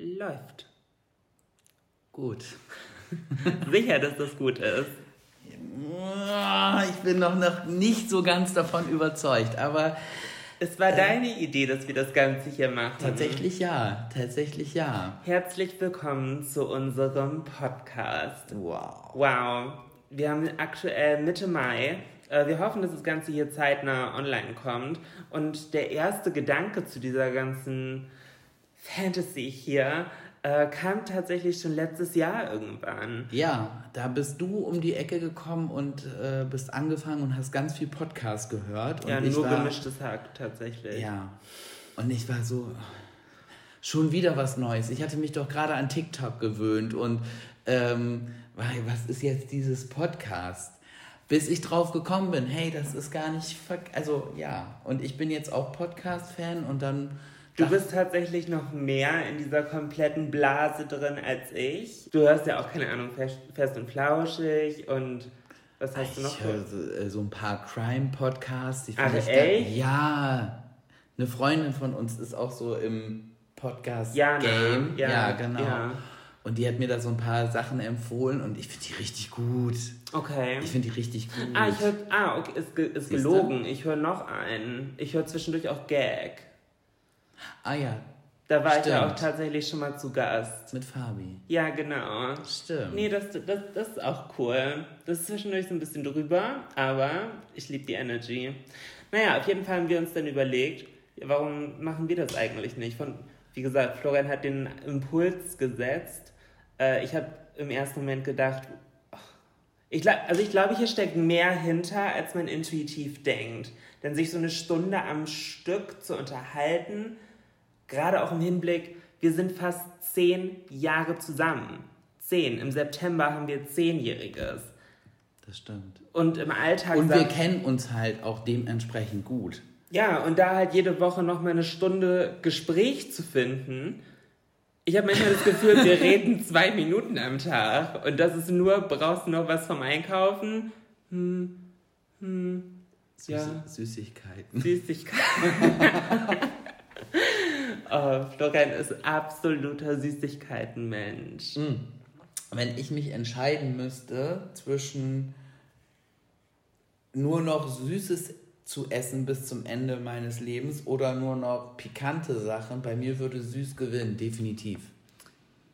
Läuft. Gut. Sicher, dass das gut ist. Ich bin noch, noch nicht so ganz davon überzeugt, aber Es war deine Idee, dass wir das Ganze hier machen. tatsächlich ja, tatsächlich ja. Herzlich willkommen zu unserem Podcast. Wow. Wow. Wir haben aktuell Mitte Mai. Äh, Wir hoffen, dass das Ganze hier zeitnah online kommt. Und der erste Gedanke zu dieser ganzen Fantasy hier äh, kam tatsächlich schon letztes Jahr irgendwann. Ja, da bist du um die Ecke gekommen und äh, bist angefangen und hast ganz viel Podcast gehört. Und Ja, ich nur war, gemischtes Hack tatsächlich. Ja. Und ich war so, schon wieder was Neues. Ich hatte mich doch gerade an TikTok gewöhnt und ähm, was ist jetzt dieses Podcast? Bis ich drauf gekommen bin, hey, das ist gar nicht, also ja. Und ich bin jetzt auch Podcast-Fan und dann Du bist tatsächlich noch mehr in dieser kompletten Blase drin als ich. Du hörst ja auch, keine Ahnung, Fest, fest und Flauschig und was hast du noch? Ich höre so, äh, so ein paar Crime-Podcasts. die Ach, finde ich echt? Ja. Eine Freundin von uns ist auch so im Podcast-Game. Jana, ja, ja, genau. ja. Und die hat mir da so ein paar Sachen empfohlen und ich finde die richtig gut. Okay. Ich finde die richtig gut. Ah, ich höre, ah, okay, ist, ge, ist gelogen. Ich höre noch einen. Ich höre zwischendurch auch Gag. Ah ja, Da war ich ja Stimmt. auch tatsächlich schon mal zu Gast. mit Fabi. Ja, genau. Stimmt. Nee, das, das, das ist auch cool. Das ist zwischendurch so ein bisschen drüber, aber ich liebe die Energy. Naja, auf jeden Fall haben wir uns dann überlegt, warum machen wir das eigentlich nicht? Von, wie gesagt, Florian hat den Impuls gesetzt. Äh, ich habe im ersten Moment gedacht, ach, ich glaub, also ich glaube, hier steckt mehr hinter, als man intuitiv denkt. Denn sich so eine Stunde am Stück zu unterhalten, gerade auch im Hinblick, wir sind fast zehn Jahre zusammen. Zehn. Im September haben wir Zehnjähriges. Das stimmt. Und im Alltag. Und wir kennen uns halt auch dementsprechend gut. Ja, und da halt jede Woche noch mal eine Stunde Gespräch zu finden. Ich habe manchmal das Gefühl, wir reden zwei Minuten am Tag. Und das ist nur, brauchst du noch was vom Einkaufen? Hm, hm, Süße, Ja. Süßigkeiten. Süßigkeiten. oh, Florian ist absoluter Süßigkeitenmensch. Wenn ich mich entscheiden müsste zwischen nur noch Süßes zu essen bis zum Ende meines Lebens oder nur noch pikante Sachen, bei mir würde süß gewinnen, definitiv.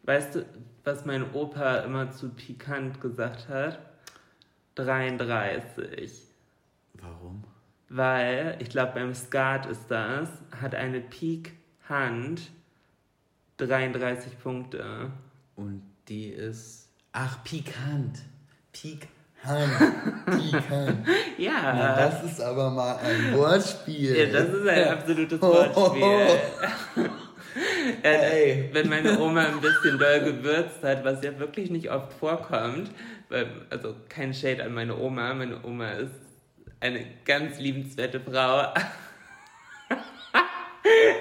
Weißt du, was mein Opa immer zu pikant gesagt hat? 33. Warum? Weil, ich glaube, beim Skat ist das, hat eine Pik-Hand 33 Punkte. Und die ist. Ach, pikant. Pikant. Pikant. Ja, Na, das ist aber mal ein Wortspiel. ja das ist ein absolutes Wortspiel. Ey. Wenn meine Oma ein bisschen doll gewürzt hat, was ja wirklich nicht oft vorkommt, weil, also kein Shade an meine Oma, meine Oma ist eine ganz liebenswerte Frau.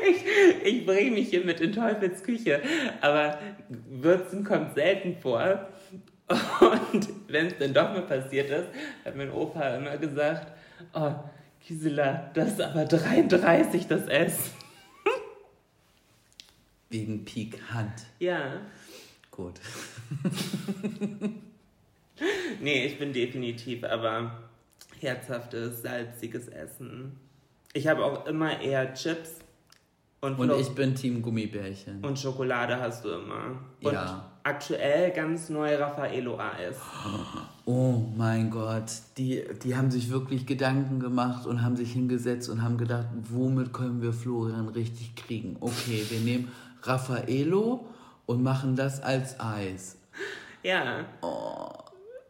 Ich, ich bringe mich hier mit in Teufels Küche, aber Würzen kommt selten vor. Und wenn es dann doch mal passiert ist, hat mein Opa immer gesagt, oh, Gisela, das ist aber 33 das S. Wegen pikant. Ja. Gut. Nee, ich bin definitiv aber herzhaftes, salziges Essen. Ich habe auch immer eher Chips und, Und Flo- ich bin Team Gummibärchen. und Schokolade hast du immer. Und Ja. aktuell ganz neu Raffaello Eis. Oh mein Gott, die, die haben sich wirklich Gedanken gemacht und haben sich hingesetzt und haben gedacht, womit können wir Florian richtig kriegen? Okay, wir nehmen Raffaello und machen das als Eis. Ja.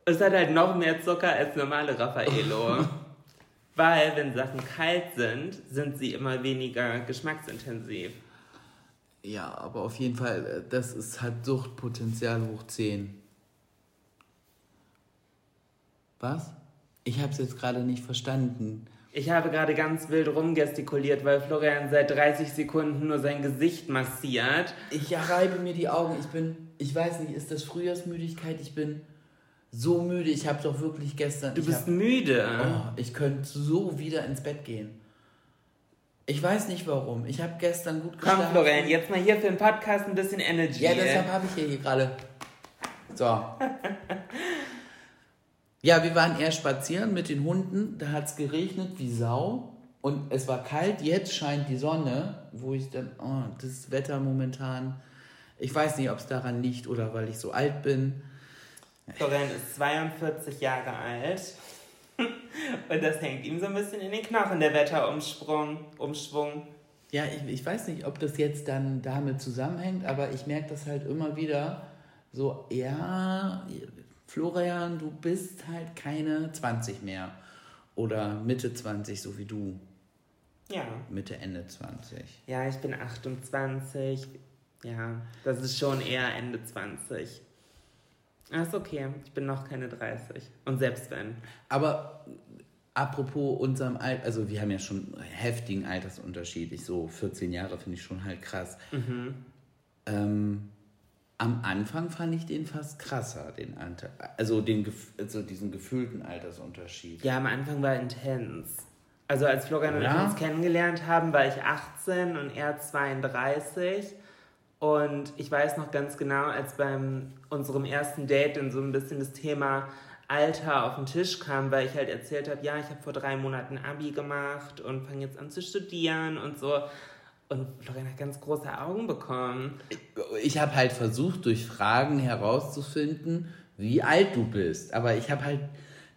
Es hat halt noch mehr Zucker als normale Raffaello. Weil, wenn Sachen kalt sind, sind sie immer weniger geschmacksintensiv. Ja, aber auf jeden Fall, äh, das ist halt Suchtpotenzial hoch 10. Was? Ich habe es jetzt gerade nicht verstanden. Ich habe gerade ganz wild rumgestikuliert, weil Florian seit 30 Sekunden nur sein Gesicht massiert. Ich reibe mir die Augen. Ich bin, ich weiß nicht, ist das Frühjahrsmüdigkeit? Ich bin so müde. Ich habe doch wirklich gestern. Du bist hab, müde. oh, ich könnte so wieder ins Bett gehen. Ich weiß nicht warum. Ich habe gestern gut Komm, geschlafen. Florian, jetzt mal hier für den Podcast ein bisschen Energy. Ja, deshalb habe ich hier gerade. So. Ja, wir waren eher spazieren mit den Hunden. Da hat es geregnet wie Sau. Und es war kalt. Jetzt scheint die Sonne, wo ich dann, oh, das Wetter momentan. Ich weiß nicht, ob es daran liegt oder weil ich so alt bin. Florian ist 42 Jahre alt. Und das hängt ihm so ein bisschen in den Knochen, der Wetterumschwung. Umschwung. Ja, ich, ich weiß nicht, ob das jetzt dann damit zusammenhängt, aber ich merke das halt immer wieder so, ja, Florian, du bist halt keine 20 mehr. Oder Mitte 20, so wie du. Ja. Mitte, Ende 20. Ja, ich bin 28. Ja, das ist schon eher Ende 20. Ah, ist okay. Ich bin noch keine 30. Und selbst wenn. Aber apropos unserem Alter, also wir haben ja schon einen heftigen Altersunterschied. Ich so 14 Jahre finde ich schon halt krass. Ähm, am Anfang fand ich den fast krasser, den Alter, also, den, also diesen gefühlten Altersunterschied. Ja, am Anfang war intens. Also als Florian und Ja? ich uns kennengelernt haben, war ich 18 und er 32. Und ich weiß noch ganz genau, als beim unserem ersten Date dann so ein bisschen das Thema Alter auf den Tisch kam, weil ich halt erzählt habe, ja, ich habe vor drei Monaten Abi gemacht und fange jetzt an zu studieren und so. Und Florian hat ganz große Augen bekommen. Ich habe halt versucht, durch Fragen herauszufinden, wie alt du bist. Aber ich habe halt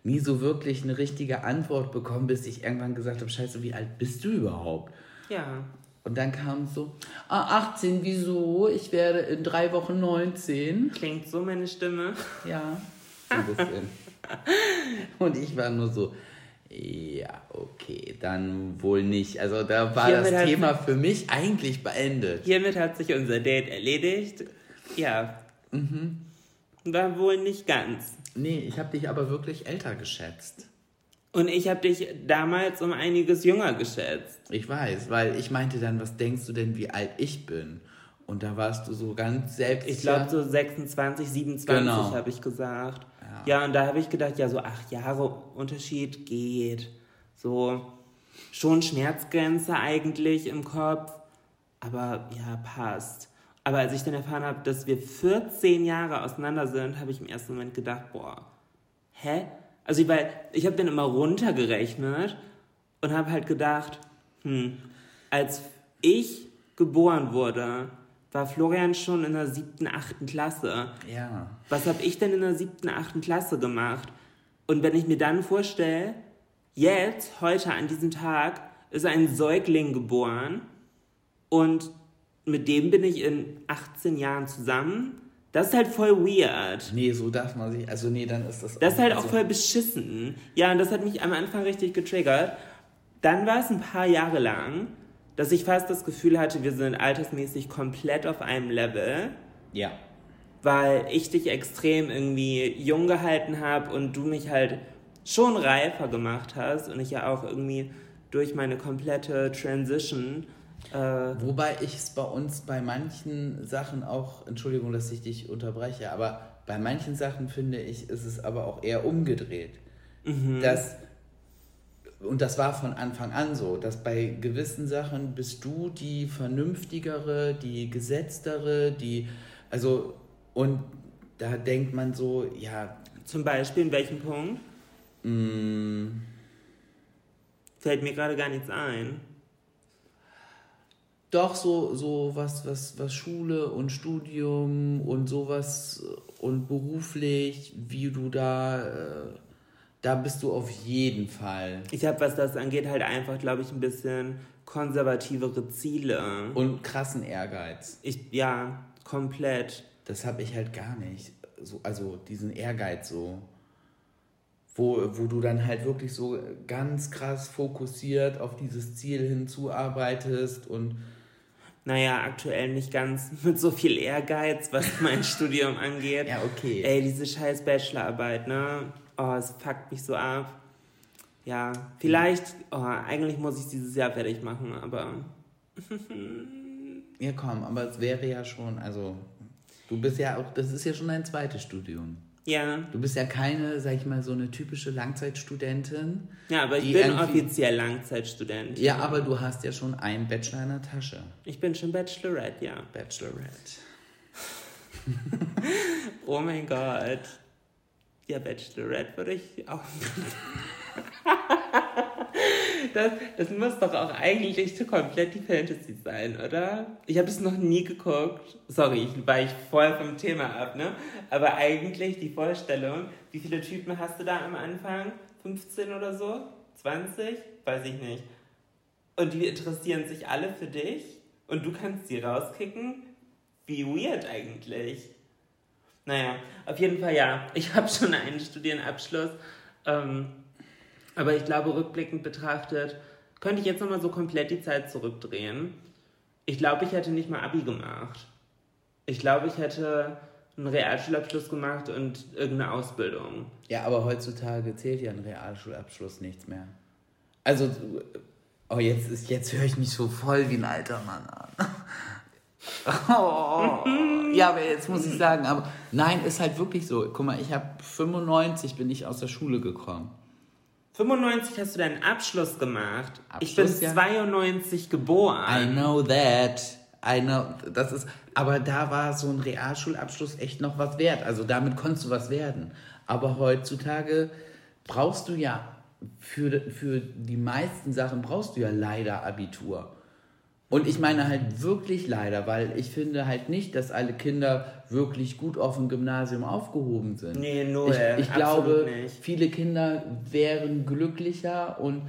nie so wirklich eine richtige Antwort bekommen, bis ich irgendwann gesagt habe, scheiße, wie alt bist du überhaupt? Ja. Und dann kam so, ah, 18, wieso? Ich werde in drei Wochen 19. Klingt so meine Stimme. Ja, so ein bisschen. Und ich war nur so, ja, okay, dann wohl nicht. Also da war Hiermit das Thema für mich eigentlich beendet. Hiermit hat sich unser Date erledigt. Ja. War wohl nicht ganz. Nee, ich habe dich aber wirklich älter geschätzt. Und ich habe dich damals um einiges jünger geschätzt. Ich weiß, weil ich meinte dann, was denkst du denn, wie alt ich bin? Und da warst du so ganz selbst. Ich glaube so 26, 27 Genau. habe ich gesagt. Ja. Ja. und da habe ich gedacht, ja, so acht Jahre Unterschied geht. So schon Schmerzgrenze eigentlich im Kopf. Aber ja, passt. Aber als ich dann erfahren habe, dass wir 14 Jahre auseinander sind, habe ich im ersten Moment gedacht, boah, hä? Also ich, weil ich habe dann immer runtergerechnet und habe halt gedacht, hm, als ich geboren wurde, war Florian schon in der siebten, achten Klasse. Ja. Was habe ich denn in der siebten, achten Klasse gemacht? Und wenn ich mir dann vorstelle, jetzt, heute an diesem Tag, ist ein Säugling geboren und mit dem bin ich in 18 Jahren zusammen, das ist halt voll weird. Nee, so darf man sich. Also, nee, dann ist das. Das ist halt auch also, voll beschissen. Ja, und das hat mich am Anfang richtig getriggert. Dann war es ein paar Jahre lang, dass ich fast das Gefühl hatte, wir sind altersmäßig komplett auf einem Level, Ja. weil ich dich extrem irgendwie jung gehalten habe und du mich halt schon reifer gemacht hast und ich ja auch irgendwie durch meine komplette Transition äh, Wobei ich es bei uns bei manchen Sachen auch, Entschuldigung, dass ich dich unterbreche, aber bei manchen Sachen finde ich, ist es aber auch eher umgedreht. Dass, und das war von Anfang an so, dass bei gewissen Sachen bist du die vernünftigere, die gesetztere, die, also, und da denkt man so, ja, zum Beispiel in welchem Punkt? Fällt mir gerade gar nichts ein. Doch, so, so was, was, was Schule und Studium und sowas und beruflich, wie du da, äh, da bist du auf jeden Fall. Ich habe, was das angeht, halt einfach, glaube ich, ein bisschen konservativere Ziele. Und krassen Ehrgeiz. Ich, ja, komplett. Das habe ich halt gar nicht. So, also diesen Ehrgeiz so. Wo, wo du dann halt wirklich so ganz krass fokussiert auf dieses Ziel hinzuarbeitest und naja, aktuell nicht ganz mit so viel Ehrgeiz, was mein Studium angeht. Ja, okay. Ey, diese scheiß Bachelorarbeit, ne? Oh, es fuckt mich so ab. Ja, vielleicht, oh, eigentlich muss ich dieses Jahr fertig machen, aber. ja, komm, aber es wäre ja schon, also, du bist ja auch, das ist ja schon dein zweites Studium. Ja. Du bist ja keine, sag ich mal, so eine typische Langzeitstudentin. Ja, aber ich bin offiziell Langzeitstudentin. Ja, aber du hast ja schon einen Bachelor in der Tasche. Ich bin schon Bachelorette, ja. Bachelorette. oh mein Gott. Ja, Bachelorette würde ich auch. das, das muss doch auch eigentlich komplett die Fantasy sein, oder? Ich habe es noch nie geguckt. Sorry, ich war ich voll vom Thema ab, ne? Aber eigentlich die Vorstellung, wie viele Typen hast du da am Anfang? 15 oder so? 20? Weiß ich nicht. Und die interessieren sich alle für dich und du kannst sie rauskicken? Wie weird eigentlich. Naja, auf jeden Fall ja. Ich habe schon einen Studienabschluss. Ähm, aber ich glaube, rückblickend betrachtet, könnte ich jetzt nochmal so komplett die Zeit zurückdrehen. Ich glaube, ich hätte nicht mal Abi gemacht. Ich glaube, ich hätte einen Realschulabschluss gemacht und irgendeine Ausbildung. Ja, aber heutzutage zählt ja ein Realschulabschluss nichts mehr. Also, oh, jetzt, ist, jetzt höre ich mich so voll wie ein alter Mann an. Oh, ja, aber jetzt muss ich sagen, aber nein, ist halt wirklich so. Guck mal, ich habe 95 bin ich aus der Schule gekommen. 95 hast du deinen Abschluss gemacht. Abschluss, ich bin ja. 92 geboren. I know that. I know, das ist, aber da war so ein Realschulabschluss echt noch was wert. Also damit konntest du was werden. Aber heutzutage brauchst du ja für, für die meisten Sachen brauchst du ja leider Abitur. Und ich meine halt wirklich leider, weil ich finde halt nicht, dass alle Kinder wirklich gut auf dem Gymnasium aufgehoben sind. Nee, nur. Ich, ich glaube, nicht. viele Kinder wären glücklicher und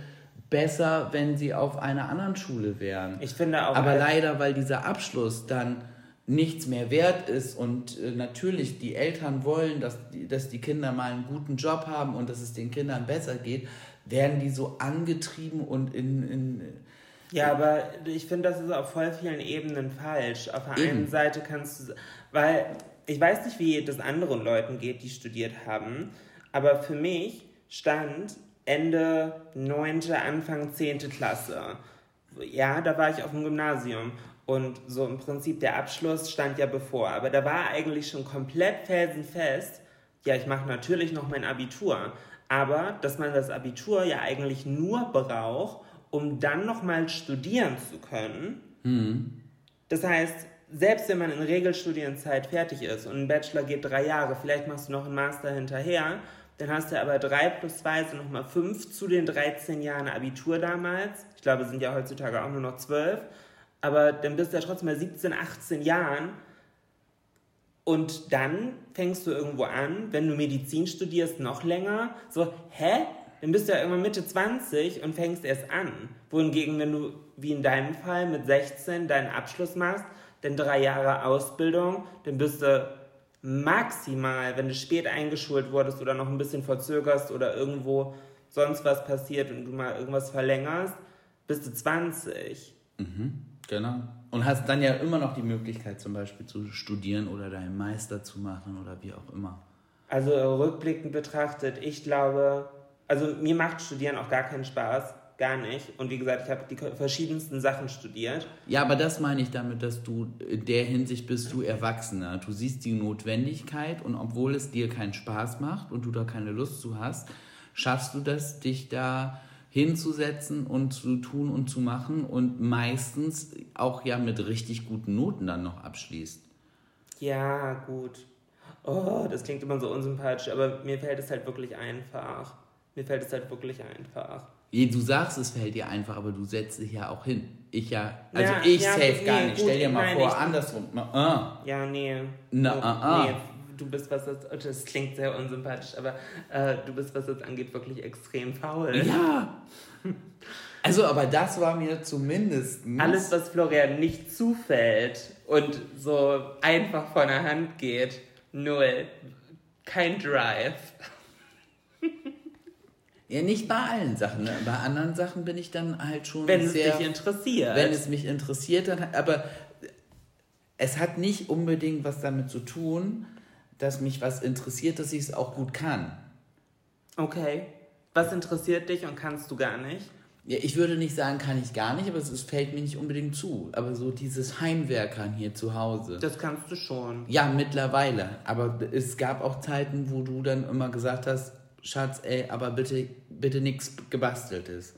besser, wenn sie auf einer anderen Schule wären. Ich finde auch. Aber leider, weil dieser Abschluss dann nichts mehr wert ist und äh, natürlich die Eltern wollen, dass die, dass die Kinder mal einen guten Job haben und dass es den Kindern besser geht, werden die so angetrieben und in, in ja, aber ich finde, das ist auf voll vielen Ebenen falsch. Auf der Eben. einen Seite kannst du, weil ich weiß nicht, wie das anderen Leuten geht, die studiert haben, aber für mich stand Ende 9., Anfang 10. Klasse. Ja, da war ich auf dem Gymnasium und so im Prinzip der Abschluss stand ja bevor, aber da war eigentlich schon komplett felsenfest, ja, ich mache natürlich noch mein Abitur, aber dass man das Abitur ja eigentlich nur braucht, um dann nochmal studieren zu können. Mhm. Das heißt, selbst wenn man in Regelstudienzeit fertig ist und ein Bachelor geht drei Jahre, vielleicht machst du noch einen Master hinterher, dann hast du aber drei plus zwei sind nochmal fünf zu den 13 Jahren Abitur damals. Ich glaube, es sind ja heutzutage auch nur noch zwölf. Aber dann bist du ja trotzdem bei 17, 18 Jahren. Und dann fängst du irgendwo an, wenn du Medizin studierst, noch länger. So, hä? Dann bist du ja irgendwann Mitte 20 und fängst erst an. Wohingegen, wenn du, wie in deinem Fall, mit 16 deinen Abschluss machst, dann drei Jahre Ausbildung, dann bist du maximal, wenn du spät eingeschult wurdest oder noch ein bisschen verzögerst oder irgendwo sonst was passiert und du mal irgendwas verlängerst, bist du 20. Mhm, genau. Und hast dann ja immer noch die Möglichkeit, zum Beispiel zu studieren oder deinen Meister zu machen oder wie auch immer. Also rückblickend betrachtet, ich glaube, also mir macht Studieren auch gar keinen Spaß. Gar nicht. Und wie gesagt, ich habe die verschiedensten Sachen studiert. Ja, aber das meine ich damit, dass du in der Hinsicht bist du Erwachsener. Du siehst die Notwendigkeit und obwohl es dir keinen Spaß macht und du da keine Lust zu hast, schaffst du das, dich da hinzusetzen und zu tun und zu machen und meistens auch ja mit richtig guten Noten dann noch abschließt. Ja, gut. Oh, das klingt immer so unsympathisch, aber mir fällt es halt wirklich einfach. Mir fällt es halt wirklich einfach. Du sagst, es fällt dir einfach, aber du setzt dich ja auch hin. Ich ja, also Ja, ich ja, safe gar nee, nicht. gut, Stell dir mal nein, vor, ich- andersrum. Na, Ja, nee. Na, Du- ah, ah. Nee, du bist, was das, das klingt sehr unsympathisch, aber äh, du bist, was das angeht, wirklich extrem faul. Ja. Also, aber das war mir zumindest. Alles, was Florian nicht zufällt und so einfach von der Hand geht, null. Kein Drive. Ja, nicht bei allen Sachen. Ne? Bei anderen Sachen bin ich dann halt schon Wenn es sehr. dich interessiert. wenn es mich interessiert, dann. Aber es hat nicht unbedingt was damit zu tun, dass mich was interessiert, dass ich es auch gut kann. okay. Was interessiert dich und kannst du gar nicht? Ja, ich würde nicht sagen, kann ich gar nicht, aber es, es fällt mir nicht unbedingt zu. Aber so dieses Heimwerkern hier zu Hause. Das kannst du schon. Ja, mittlerweile. Aber es gab auch Zeiten, wo du dann immer gesagt hast, Schatz, ey, aber bitte, bitte nichts gebasteltes.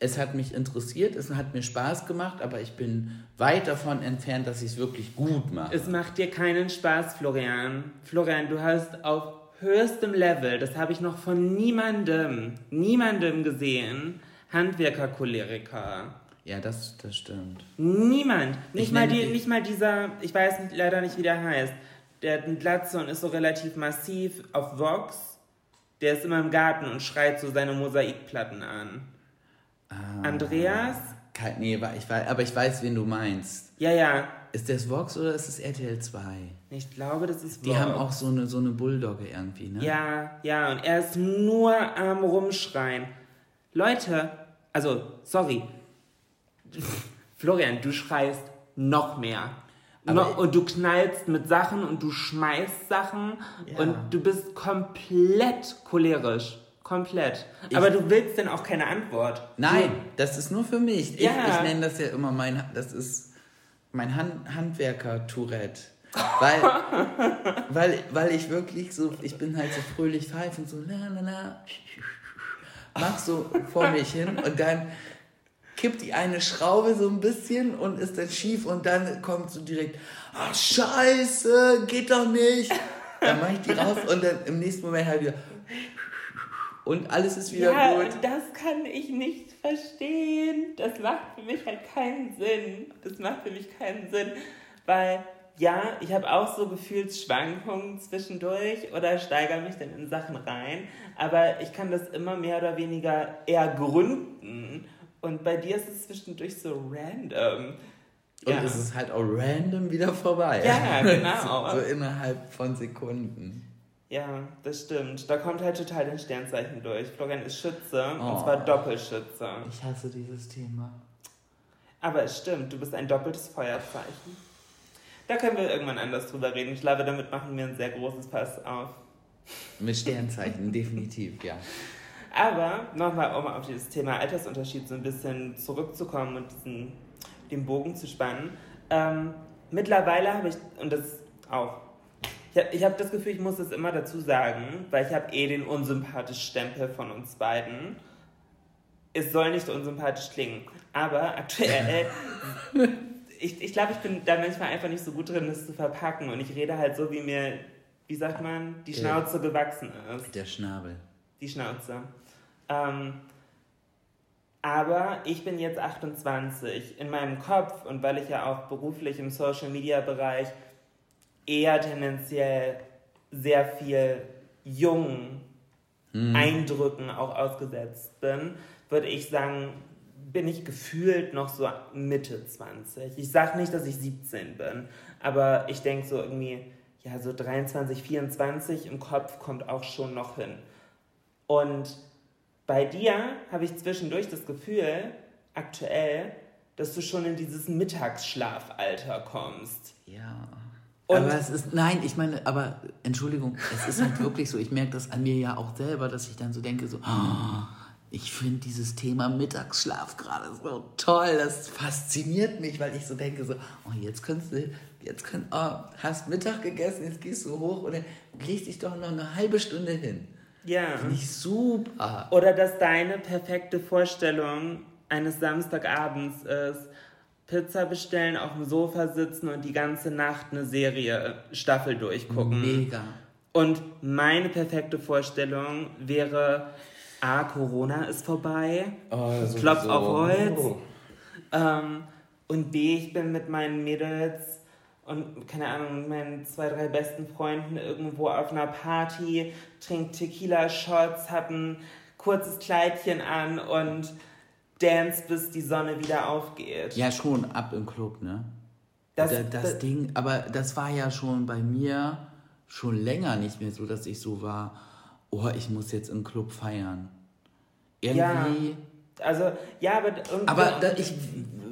Es hat mich interessiert, es hat mir Spaß gemacht, aber ich bin weit davon entfernt, dass ich es wirklich gut mache. Es macht dir keinen Spaß, Florian. Florian, du hast auf höchstem Level, das habe ich noch von niemandem, niemandem gesehen, Handwerker-Choleriker. Ja, das, das stimmt. Niemand. Nicht, Ich mal die, ich- nicht mal dieser, ich weiß nicht, leider nicht, wie der heißt. Der hat eine Glatze und ist so relativ massiv auf Vox. Der ist immer im Garten und schreit so seine Mosaikplatten an. Andreas? Kein, nee, ich weiß, aber ich weiß, wen du meinst. Ja, ja. Ist das Vox oder ist es RTL 2? Ich glaube, das ist Die Vox. haben auch so eine, so eine Bulldogge irgendwie, ne? Ja, ja, und er ist nur am Rumschreien. Leute, also, sorry. Florian, du schreist noch mehr. Aber und du knallst mit Sachen und du schmeißt Sachen Ja. und du bist komplett cholerisch. Komplett. Aber du willst denn auch keine Antwort. Nein, das ist nur für mich. Ich, Ja. ich nenne das ja immer mein, das ist mein Han Handwerker-Tourette. Weil, weil, weil ich wirklich so, ich bin halt so fröhlich pfeifend, so la la la, mach so vor mich hin und dann kippt die eine Schraube so ein bisschen und ist dann schief und dann kommt so direkt, ach scheiße, geht doch nicht. Dann mache ich die raus und dann im nächsten Moment halt wieder und alles ist wieder Ja, gut. das kann ich nicht verstehen. Das macht für mich halt keinen Sinn. Das macht für mich keinen Sinn, weil ja, ich habe auch so Gefühlsschwankungen zwischendurch oder steigere mich dann in Sachen rein, aber ich kann das immer mehr oder weniger eher gründen. Und bei dir ist es zwischendurch so random. Und ja. es ist halt auch random wieder vorbei. Ja, genau. so, so innerhalb von Sekunden. ja, das stimmt. Da kommt halt total den Sternzeichen durch. Florian ist Schütze und Oh. zwar Doppelschütze. Ich hasse dieses Thema. Aber es stimmt, du bist ein doppeltes Feuerzeichen. Da können wir irgendwann anders drüber reden. Ich glaube, damit machen wir ein sehr großes Pass auf. Mit Sternzeichen, definitiv, ja. Aber nochmal, um auf dieses Thema Altersunterschied so ein bisschen zurückzukommen und diesen, den Bogen zu spannen. Ähm, mittlerweile habe ich, und das auch, ich habe ich hab das Gefühl, ich muss das immer dazu sagen, weil ich habe eh den unsympathisch Stempel von uns beiden. Es soll nicht unsympathisch klingen, aber aktuell, ich, ich glaube, ich bin da manchmal einfach nicht so gut drin, das zu verpacken und ich rede halt so, wie mir, wie sagt man, die. Schnauze gewachsen ist Der Schnabel. Die Schnauze. Ähm, aber ich bin jetzt 28. In meinem Kopf und weil ich ja auch beruflich im Social Media Bereich eher tendenziell sehr viel jungen Eindrücken auch ausgesetzt bin, würde ich sagen, bin ich gefühlt noch so Mitte 20. Ich sage nicht, dass ich 17 bin, aber ich denke so irgendwie, ja, so 23, 24 im Kopf kommt auch schon noch hin. Und bei dir habe ich zwischendurch das Gefühl, aktuell, dass du schon in dieses Mittagsschlafalter kommst. Ja. Und- aber es ist, nein, ich meine, aber Entschuldigung, es ist halt wirklich so, ich merke das an mir ja auch selber, dass ich dann so denke, so, oh, ich finde dieses Thema Mittagsschlaf gerade so toll, das fasziniert mich, weil ich so denke, so, oh, jetzt kannst du, jetzt könnt, oh, hast Mittag gegessen, jetzt gehst du hoch und dann legst dich doch noch eine halbe Stunde hin. Ja. Finde ich super. Oder dass deine perfekte Vorstellung eines Samstagabends ist, Pizza bestellen, auf dem Sofa sitzen und die ganze Nacht eine Serie, Staffel durchgucken. Mega. Und meine perfekte Vorstellung wäre A, Corona ist vorbei. Oh. Klopf auf Holz. Oh. Ähm, und B, ich bin mit meinen Mädels und, keine Ahnung, meinen zwei, drei besten Freunden irgendwo auf einer Party, trinkt Tequila-Shots, hab ein kurzes Kleidchen an und dance, bis die Sonne wieder aufgeht. Ja, schon ab im Club, ne? Das- das, das, das- Ding, aber das war ja schon bei mir schon länger nicht mehr so, dass ich so war, oh, ich muss jetzt im Club feiern. Ja. Irgendwie. Also, ja, aber... Und, Aber da, ich,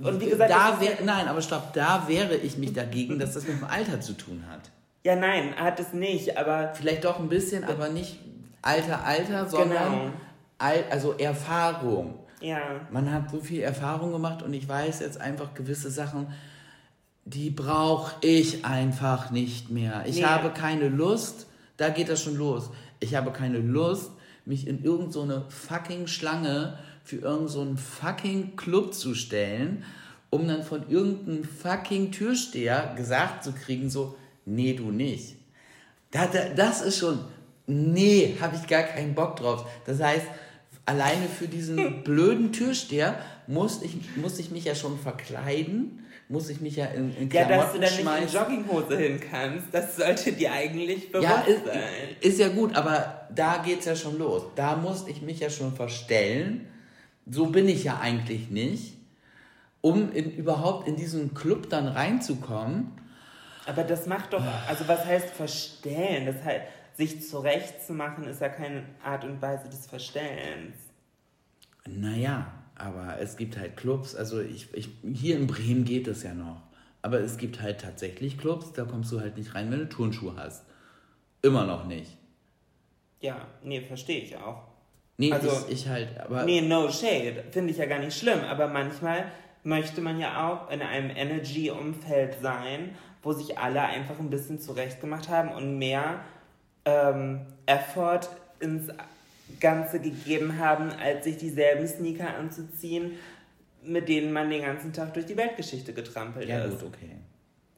und wie gesagt, da wär, nein, aber stopp, da wehre ich mich dagegen, dass das mit dem Alter zu tun hat. ja, nein, hat es nicht, aber... Vielleicht doch ein bisschen, aber nicht Alter, Alter, sondern Genau. Al, also Erfahrung. Ja, Man hat so viel Erfahrung gemacht und ich weiß jetzt einfach gewisse Sachen, die brauche ich einfach nicht mehr. Ich Nee. habe keine Lust, da geht das schon los. Ich habe keine Lust, mich in irgendeine so fucking Schlange für irgendeinen so einen fucking Club zu stellen, um dann von irgendeinem fucking Türsteher gesagt zu kriegen, so, nee, du nicht. Da, da, das ist schon, nee, habe ich gar keinen Bock drauf. Das heißt, alleine für diesen blöden Türsteher muss ich, muss ich mich ja schon verkleiden, muss ich mich ja in, in ja Klamotten dass du da nicht in. Jogginghose hin kannst, das sollte dir eigentlich bewusst Ja, ist, sein. ist ja gut, aber da geht's ja schon los. Da muss ich mich ja schon verstellen. So bin ich ja eigentlich nicht. Um in, überhaupt in diesen Club dann reinzukommen, Aber das macht doch, also was heißt verstellen? Das heißt, sich zurechtzumachen ist ja keine Art und Weise des Verstellens. Naja, aber es gibt halt Clubs, also ich, ich, hier in Bremen geht es ja noch. Aber es gibt halt tatsächlich Clubs, da kommst du halt nicht rein, wenn du Turnschuhe hast. Immer noch nicht. Ja, nee, verstehe ich auch. Nee, Also- ich, halt, aber. Nee, no shade, finde ich ja gar nicht schlimm, aber manchmal möchte man ja auch in einem Energy-Umfeld sein, wo sich alle einfach ein bisschen zurechtgemacht haben und mehr ähm, Effort ins Ganze gegeben haben, als sich dieselben Sneaker anzuziehen, mit denen man den ganzen Tag durch die Weltgeschichte getrampelt Ja, ist. gut, okay.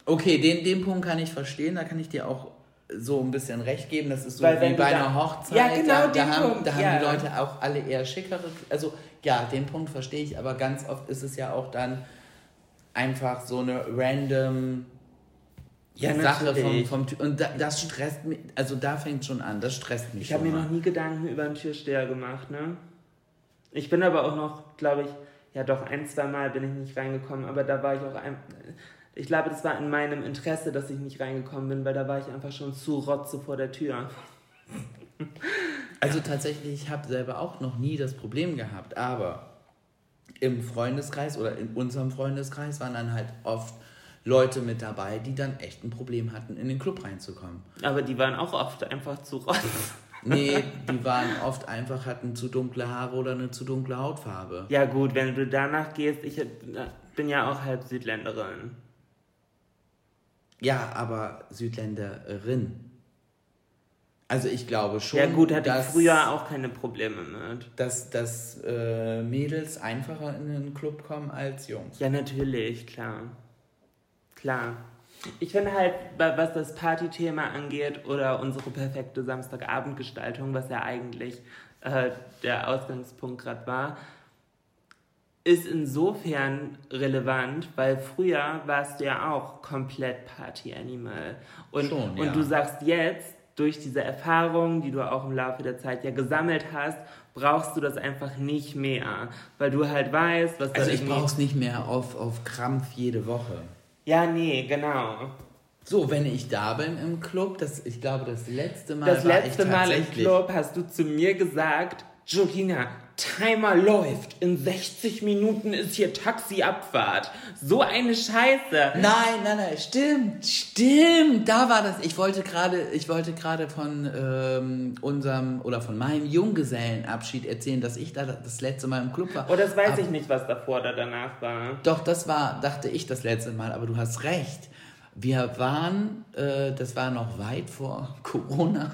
Okay, den, den Punkt kann ich verstehen, da kann ich dir auch so ein bisschen recht geben. Das ist so Weil wie bei da- einer Hochzeit. Ja, genau, da, da, den haben, Punkt, da haben ja. die Leute auch alle eher schickere. Also, ja, den Punkt verstehe ich, aber ganz oft ist es ja auch dann einfach so eine random Ja, Sache vom, Ty- Und da, das stresst mich, also da fängt schon an, das stresst mich Ich habe mir noch nie Gedanken über einen Türsteher gemacht, ne? Ich bin aber auch noch, glaube ich, ja doch, ein, zwei Mal bin ich nicht reingekommen, aber da war ich auch ein, ich glaube, das war in meinem Interesse, dass ich nicht reingekommen bin, weil da war ich einfach schon zu rotze vor der Tür. Also tatsächlich, ich habe selber auch noch nie das Problem gehabt, aber im Freundeskreis oder in unserem Freundeskreis waren dann halt oft Leute mit dabei, die dann echt ein Problem hatten, in den Club reinzukommen. Aber die waren auch oft einfach zu rotz. Nee, die waren oft einfach, hatten zu dunkle Haare oder eine zu dunkle Hautfarbe. Ja gut, wenn du danach gehst, ich bin ja auch halb Südländerin. Ja, aber Südländerin. Also ich glaube schon, Ja gut, hatte ich dass, früher auch keine Probleme mit. dass, dass äh, Mädels einfacher in den Club kommen als Jungs. Ja, natürlich, klar. Klar. Ich finde halt, wa- was das Partythema angeht oder unsere perfekte Samstagabendgestaltung, was ja eigentlich äh, der Ausgangspunkt gerade war, ist insofern relevant, weil früher warst du ja auch komplett Party-Animal. Und, Schon, und ja. du sagst jetzt, durch diese Erfahrung, die du auch im Laufe der Zeit ja gesammelt hast, brauchst du das einfach nicht mehr. Weil du halt weißt, was Also ich brauch's nicht mehr auf, auf Krampf jede Woche. Ja, nee, genau. So, wenn ich da bin im Club, das, ich glaube, das letzte Mal Das letzte Mal im Club hast du zu mir gesagt, Jolina, Timer läuft. In 60 Minuten ist hier Taxiabfahrt. So eine Scheiße. Nein, nein, nein, stimmt, stimmt, da war das. Ich wollte gerade, ich wollte gerade von ähm, unserem oder von meinem Junggesellenabschied erzählen, dass ich da das letzte Mal im Club war. Oh, das weiß Aber- ich nicht, was davor oder danach war. Doch, das war, dachte ich, das letzte Mal, aber du hast recht. Wir waren, äh, das war noch weit vor Corona,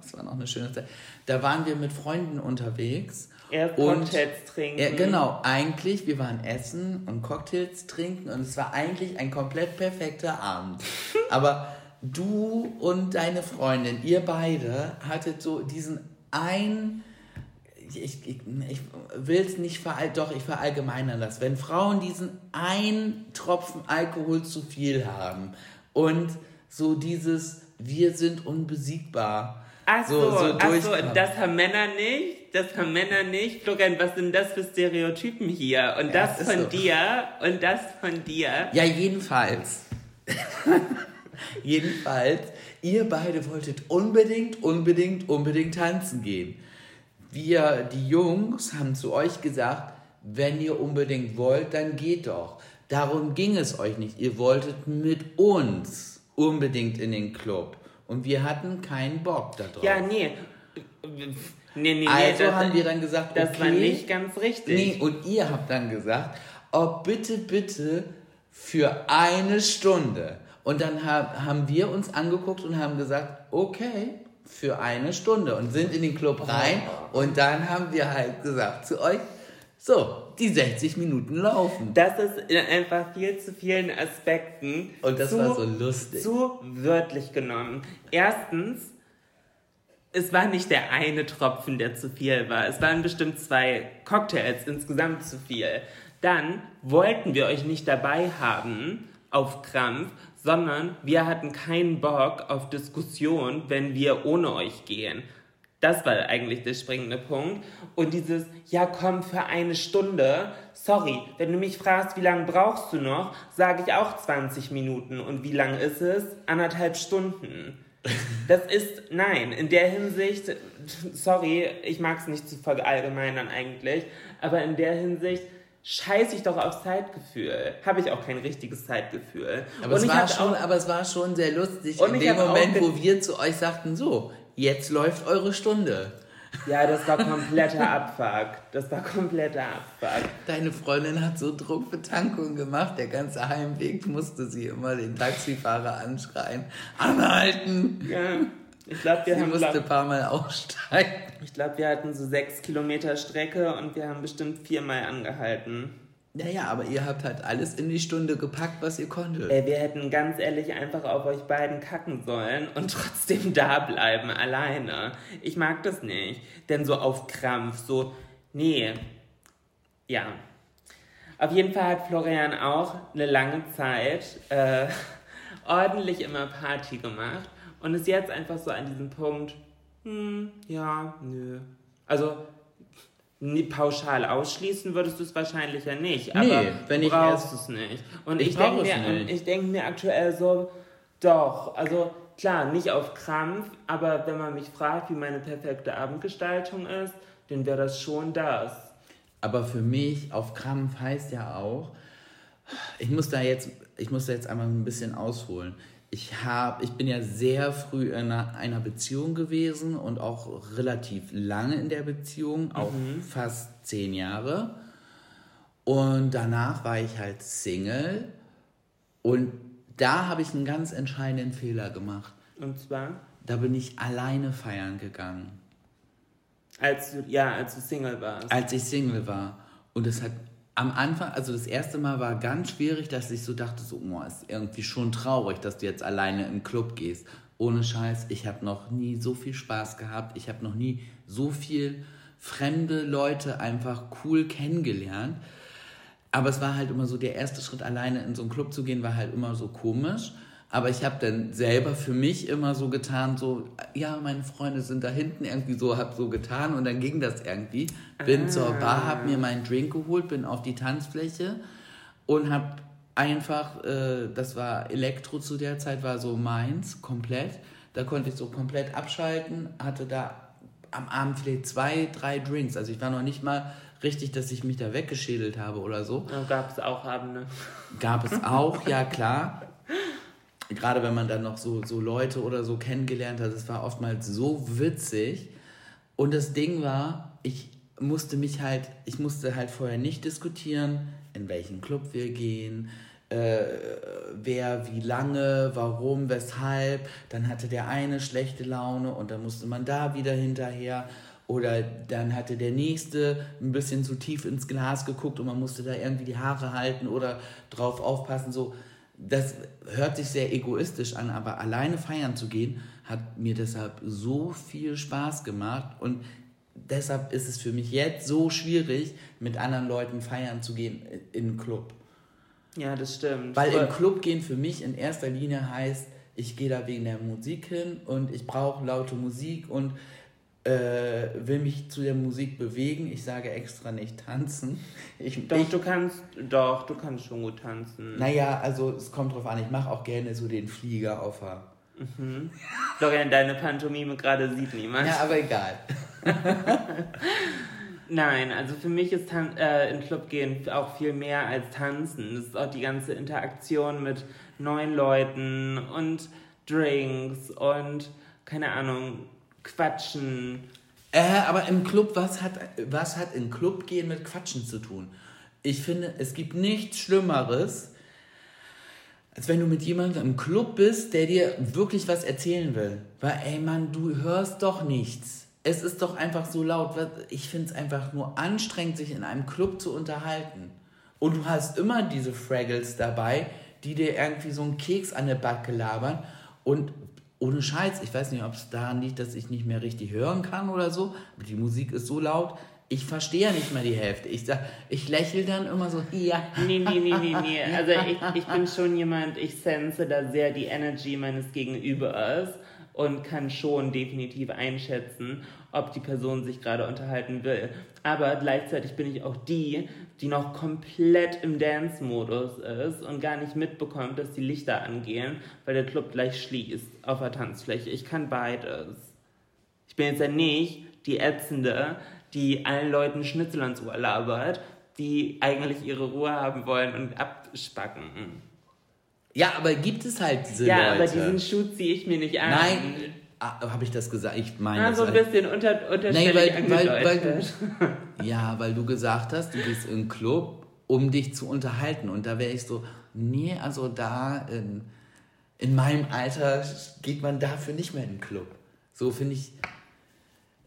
das war noch eine schöne Zeit. Da waren wir mit Freunden unterwegs. Erst und- Cocktails trinken. Ja, genau, eigentlich, wir waren essen und Cocktails trinken und es war eigentlich ein komplett perfekter Abend. Aber du und deine Freundin, ihr beide, hattet so diesen ein, ich, ich, ich will es nicht verall doch ich verallgemeinern das. Wenn Frauen diesen einen Tropfen Alkohol zu viel haben und so dieses wir sind unbesiegbar. Ach so, so, so ach so, das haben Männer nicht, das haben Männer nicht. Florian, was sind das für Stereotypen hier? Und das ja, von so. dir und das von dir. Ja, jedenfalls. jedenfalls, ihr beide wolltet unbedingt, unbedingt, unbedingt tanzen gehen. Wir, die Jungs, haben zu euch gesagt, wenn ihr unbedingt wollt, dann geht doch. Darum ging es euch nicht. Ihr wolltet mit uns unbedingt in den Club. Und wir hatten keinen Bock darauf. Ja, nee. Nee, nee, also das, haben wir dann gesagt, okay, das war nicht ganz richtig. Nee, und ihr habt dann gesagt, oh bitte, bitte für eine Stunde. Und dann haben wir uns angeguckt und haben gesagt, okay, für eine Stunde. Und sind in den Club rein. Und dann haben wir halt gesagt zu euch, so, die 60 Minuten laufen. Das ist in einfach viel zu vielen Aspekten. Und das zu, war so lustig. Zu wörtlich genommen. Erstens, es war nicht der eine Tropfen, der zu viel war. Es waren bestimmt zwei Cocktails insgesamt zu viel. Dann wollten wir euch nicht dabei haben auf Krampf, sondern wir hatten keinen Bock auf Diskussion, wenn wir ohne euch gehen. Das war eigentlich der springende Punkt. Und dieses, ja komm, für eine Stunde, sorry, wenn du mich fragst, wie lange brauchst du noch, sage ich auch 20 Minuten. Und wie lang ist es? Anderthalb Stunden. Das ist, nein, in der Hinsicht, sorry, ich mag es nicht zu verallgemeinern eigentlich, aber in der Hinsicht, scheiße ich doch auf Zeitgefühl. Habe ich auch kein richtiges Zeitgefühl. Aber, es war, schon, auch, aber es war schon sehr lustig in dem Moment, wo wir zu euch sagten, so, jetzt läuft eure Stunde. Ja, das war kompletter Abfuck. Das war kompletter Abfuck. Deine Freundin hat so Druckbetankung gemacht, der ganze Heimweg musste sie immer den Taxifahrer anschreien. Anhalten! Ja. Ich glaube, wir sie haben. musste ein paar Mal aussteigen. Ich glaube, wir hatten so sechs Kilometer Strecke und wir haben bestimmt viermal angehalten. Naja, aber ihr habt halt alles in die Stunde gepackt, was ihr konntet. Ey, wir hätten ganz ehrlich einfach auf euch beiden kacken sollen und trotzdem da bleiben, alleine. Ich mag das nicht. Denn so auf Krampf, so, nee. Ja. Auf jeden Fall hat Florian auch eine lange Zeit äh, ordentlich immer Party gemacht und ist jetzt einfach so an diesem Punkt, hm, ja, nö. Also, Nee, pauschal ausschließen würdest du es wahrscheinlich ja nicht. Aber nee, wenn du brauchst es nicht. Und ich, ich denke mir, ich denke mir aktuell so, doch, also klar, nicht auf Krampf, aber wenn man mich fragt, wie meine perfekte Abendgestaltung ist, dann wäre das schon das. Aber für mich auf Krampf heißt ja auch, ich muss da jetzt, ich muss da jetzt einmal ein bisschen ausholen ich, hab, ich bin ja sehr früh in einer, einer, Beziehung gewesen und auch relativ lange in der Beziehung, auch mhm. fast zehn Jahre. Und danach war ich halt Single und da habe ich einen ganz entscheidenden Fehler gemacht. Und zwar? Da bin ich alleine feiern gegangen. Als du, ja, als du Single warst. Als ich Single war. Und es hat am Anfang, also das erste Mal war ganz schwierig, dass ich so dachte, so, oh, ist irgendwie schon traurig, dass du jetzt alleine im Club gehst. Ohne Scheiß, ich habe noch nie so viel Spaß gehabt. Ich habe noch nie so viel fremde Leute einfach cool kennengelernt. Aber es war halt immer so, der erste Schritt alleine in so einen Club zu gehen, war halt immer so komisch. Aber ich habe dann selber für mich immer so getan, so, ja, meine Freunde sind da hinten irgendwie so, habe so getan und dann ging das irgendwie. Bin ah. zur Bar, habe mir meinen Drink geholt, bin auf die Tanzfläche und habe einfach, äh, das war Elektro zu der Zeit, war so meins, komplett. Da konnte ich so komplett abschalten, hatte da am Abend vielleicht zwei, drei Drinks. Also ich war noch nicht mal richtig, dass ich mich da weggeschädelt habe oder so. Ja, gab es auch Abende. Gab es auch, ja klar gerade wenn man dann noch so, so Leute oder so kennengelernt hat, es war oftmals so witzig. Und das Ding war, ich musste mich halt, ich musste halt vorher nicht diskutieren, in welchen Club wir gehen, äh, wer wie lange, warum, weshalb. Dann hatte der eine schlechte Laune und dann musste man da wieder hinterher. Oder dann hatte der nächste ein bisschen zu tief ins Glas geguckt und man musste da irgendwie die Haare halten oder drauf aufpassen. So, das hört sich sehr egoistisch an, aber alleine feiern zu gehen, hat mir deshalb so viel Spaß gemacht. Und deshalb ist es für mich jetzt so schwierig, mit anderen Leuten feiern zu gehen in einen Club. Ja, das stimmt. Weil im Club gehen für mich in erster Linie heißt, ich gehe da wegen der Musik hin und ich brauche laute Musik und äh, will mich zu der Musik bewegen. Ich sage extra nicht tanzen. Ich, doch, ich, du kannst, doch, du kannst schon gut tanzen. Naja, also es kommt drauf an. Ich mache auch gerne so den Flieger auf der... Mhm. Florian, deine Pantomime gerade sieht niemand. Ja, aber egal. Nein, also für mich ist Tan äh, in Club gehen auch viel mehr als tanzen. Es ist auch die ganze Interaktion mit neuen Leuten und Drinks und keine Ahnung, Quatschen. Äh, aber im Club, was hat, was hat in Club gehen mit Quatschen zu tun? Ich finde, es gibt nichts Schlimmeres, als wenn du mit jemandem im Club bist, der dir wirklich was erzählen will. Weil, ey Mann, du hörst doch nichts. Es ist doch einfach so laut. Ich finde es einfach nur anstrengend, sich in einem Club zu unterhalten. Und du hast immer diese Fraggles dabei, die dir irgendwie so einen Keks an der Backe labern. Und ohne Scheiß, ich weiß nicht, ob es daran liegt, dass ich nicht mehr richtig hören kann oder so, aber die Musik ist so laut, ich verstehe ja nicht mal die Hälfte. Ich sag, ich lächle dann immer so, ja. Nee, nee, nee, nee, nee. Also ich, ich bin schon jemand, ich sense da sehr die Energy meines Gegenübers und kann schon definitiv einschätzen, ob die Person sich gerade unterhalten will. Aber gleichzeitig bin ich auch die, die noch komplett im Dance-Modus ist und gar nicht mitbekommt, dass die Lichter angehen, weil der Club gleich schließt auf der Tanzfläche. Ich kann beides. Ich bin jetzt ja nicht die Ätzende, die allen Leuten Schnitzel ans Ohr labert, die eigentlich ihre Ruhe haben wollen und abspacken. Ja, aber gibt es halt diese ja, Leute? Ja, aber diesen Schuh ziehe ich mir nicht an. Nein, ah, habe ich das gesagt? Ich meine ah, so ein bisschen unter, unterschwellig Nein, weil, weil, weil du, Ja, weil du gesagt hast, du gehst in einen Club, um dich zu unterhalten. Und da wäre ich so, nee, also da in, in meinem Alter geht man dafür nicht mehr in den Club. So finde ich,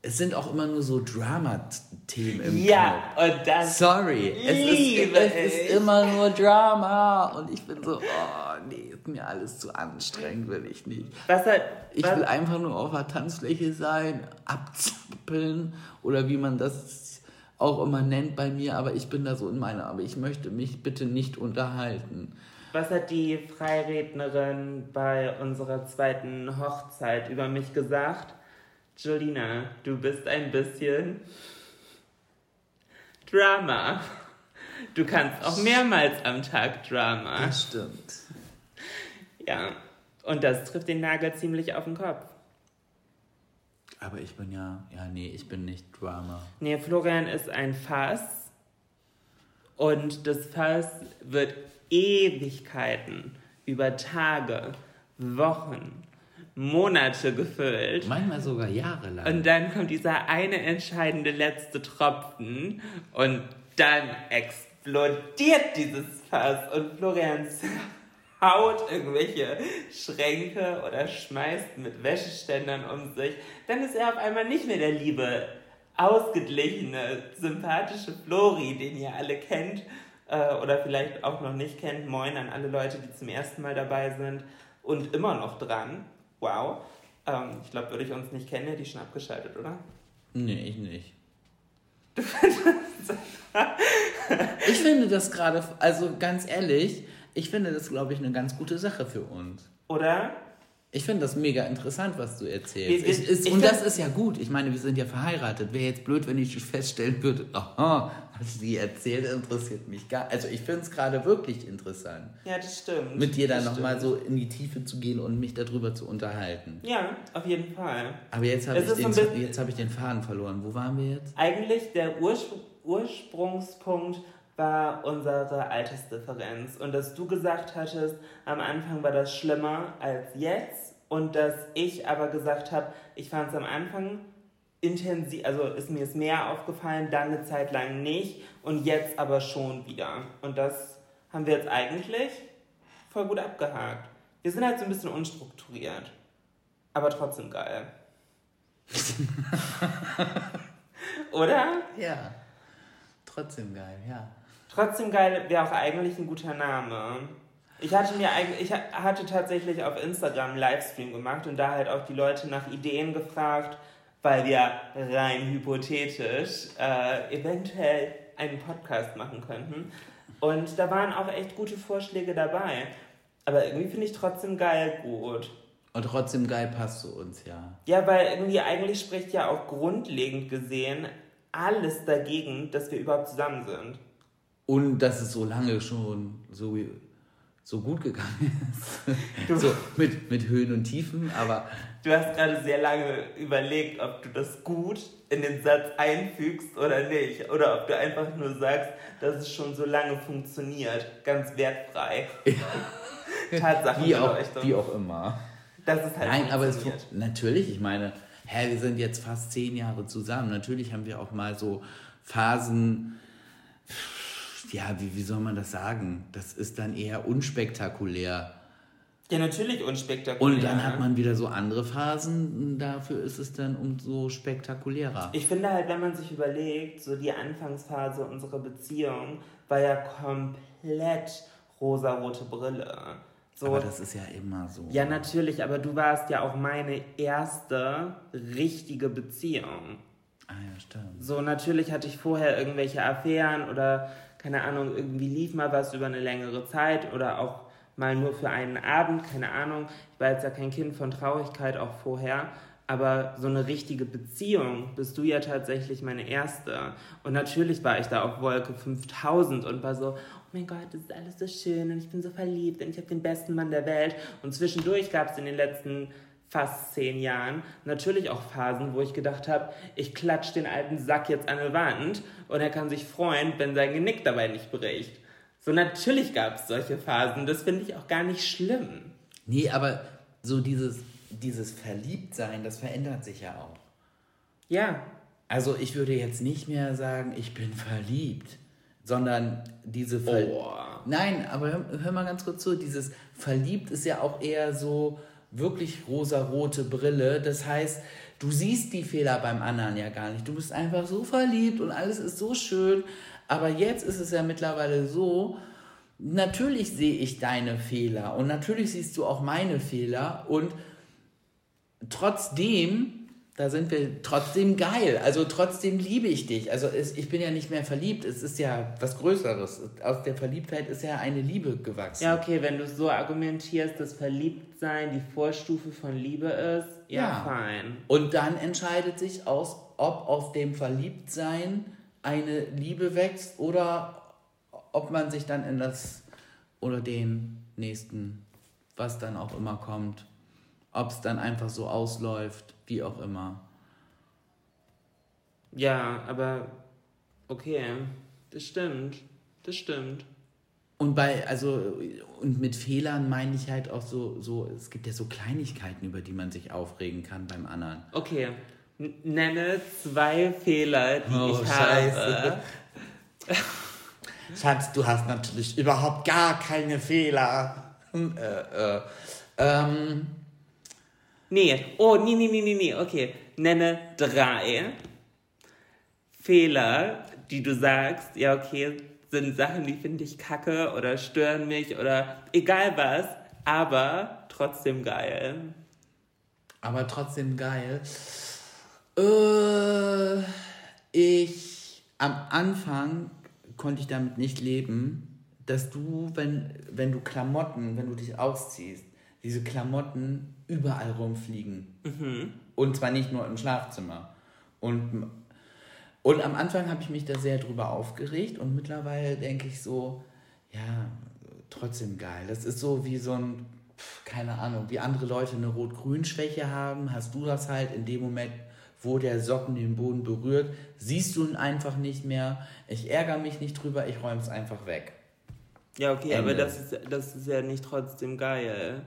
es sind auch immer nur so Drama-Themen im Ja, Club. und das. Sorry, es, ist, es ist, immer nur Drama und ich bin so, oh nee, ist mir alles zu anstrengend, will ich nicht. Was hat, ich was? will einfach nur auf der Tanzfläche sein, abzappeln oder wie man das auch immer nennt bei mir, aber ich bin da so in meiner, aber ich möchte mich bitte nicht unterhalten. Was hat die Freirednerin bei unserer zweiten Hochzeit über mich gesagt? Jolina, du bist ein bisschen Drama. Du kannst auch mehrmals am Tag Drama. Das stimmt. Ja, und das trifft den Nagel ziemlich auf den Kopf. Aber ich bin ja, ja, nee, ich bin nicht Drama. Nee, Florian ist ein Fass und das Fass wird Ewigkeiten, über Tage, Wochen, Monate gefüllt. Manchmal sogar jahrelang. Und dann kommt dieser eine entscheidende letzte Tropfen und dann explodiert dieses Fass und Florian haut irgendwelche Schränke oder schmeißt mit Wäscheständern um sich. Dann ist er auf einmal nicht mehr der liebe, ausgeglichene, sympathische Flori, den ihr alle kennt äh, oder vielleicht auch noch nicht kennt. Moin an alle Leute, die zum ersten Mal dabei sind und immer noch dran. Wow. Ähm, ich glaube, würde ich uns nicht kennen, hätte ich schon abgeschaltet, oder? Nee, ich nicht. ich finde das gerade, also ganz ehrlich, ich finde das, glaube ich, eine ganz gute Sache für uns. Oder? Ich finde das mega interessant, was du erzählst. Ich, ich, und das ist ja gut. Ich meine, wir sind ja verheiratet. Wäre jetzt blöd, wenn ich feststellen würde, aha, was sie erzählt, interessiert mich gar Also ich finde es gerade wirklich interessant. Ja, das stimmt. Mit dir dann nochmal so in die Tiefe zu gehen und mich darüber zu unterhalten. Ja, auf jeden Fall. Aber jetzt habe ich, den, hab ich den Faden verloren. Wo waren wir jetzt? Eigentlich der Urspr Ursprungspunkt war unsere Altersdifferenz. Und dass du gesagt hattest, am Anfang war das schlimmer als jetzt. Und dass ich aber gesagt habe, ich fand es am Anfang intensiv, also ist mir es mehr aufgefallen, dann eine Zeit lang nicht und jetzt aber schon wieder. Und das haben wir jetzt eigentlich voll gut abgehakt. Wir sind halt so ein bisschen unstrukturiert, aber trotzdem geil. Oder? Ja. Trotzdem geil, ja. Trotzdem geil wäre auch eigentlich ein guter Name. Ich hatte mir eigentlich, ich hatte tatsächlich auf Instagram einen Livestream gemacht und da halt auch die Leute nach Ideen gefragt, weil wir rein hypothetisch äh, eventuell einen Podcast machen könnten. Und da waren auch echt gute Vorschläge dabei. Aber irgendwie finde ich trotzdem geil gut. Und trotzdem geil passt zu uns, ja. Ja, weil irgendwie eigentlich spricht ja auch grundlegend gesehen alles dagegen, dass wir überhaupt zusammen sind. Und dass es so lange schon so, so gut gegangen ist. so mit, mit Höhen und Tiefen, aber. Du hast gerade sehr lange überlegt, ob du das gut in den Satz einfügst oder nicht. Oder ob du einfach nur sagst, dass es schon so lange funktioniert. Ganz wertfrei. Ja. Tatsache. Wie auch, wie auch immer. Das ist halt Nein, aber es natürlich, ich meine, hä, wir sind jetzt fast zehn Jahre zusammen. Natürlich haben wir auch mal so Phasen, ja, wie, wie soll man das sagen? Das ist dann eher unspektakulär. Ja, natürlich unspektakulär. Und dann hat man wieder so andere Phasen, dafür ist es dann umso spektakulärer. Ich finde halt, wenn man sich überlegt, so die Anfangsphase unserer Beziehung war ja komplett rosarote Brille. So, aber das ist ja immer so. Ja, natürlich, aber du warst ja auch meine erste richtige Beziehung. Ah ja, stimmt. So, natürlich hatte ich vorher irgendwelche Affären oder keine Ahnung, irgendwie lief mal was über eine längere Zeit oder auch mal nur für einen Abend, keine Ahnung. Ich war jetzt ja kein Kind von Traurigkeit auch vorher, aber so eine richtige Beziehung bist du ja tatsächlich meine erste. Und natürlich war ich da auf Wolke 5000 und war so, oh mein Gott, das ist alles so schön und ich bin so verliebt und ich habe den besten Mann der Welt. Und zwischendurch gab es in den letzten fast zehn Jahren natürlich auch Phasen, wo ich gedacht habe, ich klatsch den alten Sack jetzt an die Wand und er kann sich freuen, wenn sein Genick dabei nicht bricht. So natürlich gab es solche Phasen, das finde ich auch gar nicht schlimm. Nee, aber so dieses, dieses Verliebtsein, das verändert sich ja auch. Ja. Also ich würde jetzt nicht mehr sagen, ich bin verliebt, sondern diese Ver oh. Nein, aber hör, hör mal ganz kurz zu, dieses verliebt ist ja auch eher so, wirklich rosa-rote Brille. Das heißt, du siehst die Fehler beim anderen ja gar nicht. Du bist einfach so verliebt und alles ist so schön. Aber jetzt ist es ja mittlerweile so, natürlich sehe ich deine Fehler und natürlich siehst du auch meine Fehler und trotzdem da sind wir trotzdem geil. Also trotzdem liebe ich dich. Also es, ich bin ja nicht mehr verliebt. Es ist ja was Größeres. Aus der Verliebtheit ist ja eine Liebe gewachsen. Ja, okay, wenn du so argumentierst, dass Verliebtsein die Vorstufe von Liebe ist, ja, ja. fein. Und dann entscheidet sich aus, ob aus dem Verliebtsein eine Liebe wächst oder ob man sich dann in das oder den nächsten, was dann auch immer kommt, ob es dann einfach so ausläuft, wie auch immer. Ja, aber okay, das stimmt. Das stimmt. Und bei, also, und mit Fehlern meine ich halt auch so, so, es gibt ja so Kleinigkeiten, über die man sich aufregen kann beim anderen. Okay. N nenne zwei Fehler, die oh, ich Scheiße. habe. Schatz, du hast natürlich überhaupt gar keine Fehler. Hm, äh, äh, ähm, Nee, oh, nee, nee, nee, nee, nee, okay. Nenne drei Fehler, die du sagst, ja, okay, sind Sachen, die finde ich kacke oder stören mich oder egal was, aber trotzdem geil. Aber trotzdem geil. Äh, ich, am Anfang konnte ich damit nicht leben, dass du, wenn, wenn du Klamotten, wenn du dich ausziehst, diese Klamotten überall rumfliegen. Mhm. Und zwar nicht nur im Schlafzimmer. Und, und am Anfang habe ich mich da sehr drüber aufgeregt und mittlerweile denke ich so, ja, trotzdem geil. Das ist so wie so ein, keine Ahnung, wie andere Leute eine Rot-Grün-Schwäche haben, hast du das halt in dem Moment, wo der Socken den Boden berührt, siehst du ihn einfach nicht mehr. Ich ärgere mich nicht drüber, ich räume es einfach weg. Ja, okay, Ende. aber das ist, das ist ja nicht trotzdem geil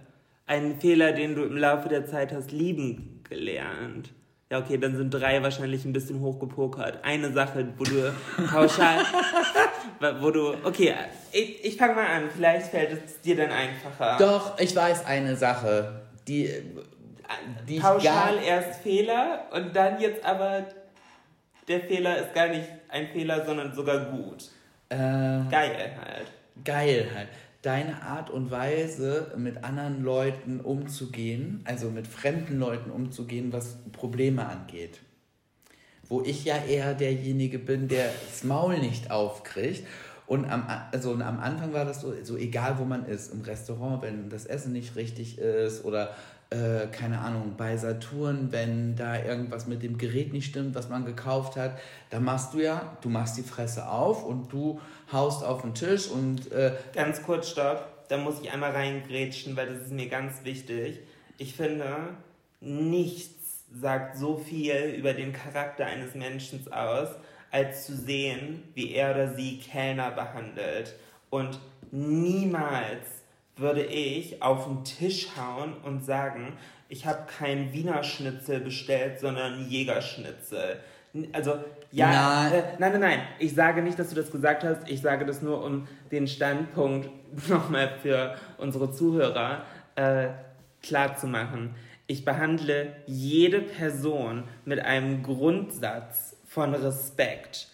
einen Fehler, den du im Laufe der Zeit hast lieben gelernt? Ja, okay, dann sind drei wahrscheinlich ein bisschen hochgepokert. Eine Sache, wo du pauschal, wo du, okay, ich, ich fange mal an, vielleicht fällt es dir dann einfacher. Doch, ich weiß eine Sache, die, die pauschal erst Fehler und dann jetzt aber der Fehler ist gar nicht ein Fehler, sondern sogar gut. Äh, geil halt. Geil halt deine Art und Weise, mit anderen Leuten umzugehen, also mit fremden Leuten umzugehen, was Probleme angeht. wo ich ja eher derjenige bin, der das Maul nicht aufkriegt. Und am, also am Anfang war das so, so egal wo man ist, im Restaurant, wenn das Essen nicht richtig ist oder äh, keine Ahnung, bei Saturn, wenn da irgendwas mit dem Gerät nicht stimmt, was man gekauft hat, da machst du ja, du machst die Fresse auf und du haust auf den Tisch und... Äh, Ganz kurz, stopp, da muss ich einmal reingrätschen, weil das ist mir ganz wichtig. Ich finde, nichts sagt so viel über den Charakter eines Menschen aus, als zu sehen, wie er oder sie Kellner behandelt. Und niemals würde ich auf den Tisch hauen und sagen, ich habe kein Wiener Schnitzel bestellt, sondern Jägerschnitzel. Also, ja, nein. Äh, nein, nein, nein. Ich sage nicht, dass du das gesagt hast. Ich sage das nur, um den Standpunkt nochmal für unsere Zuhörer äh, klar zu machen. Ich behandle jede Person mit einem Grundsatz von Respekt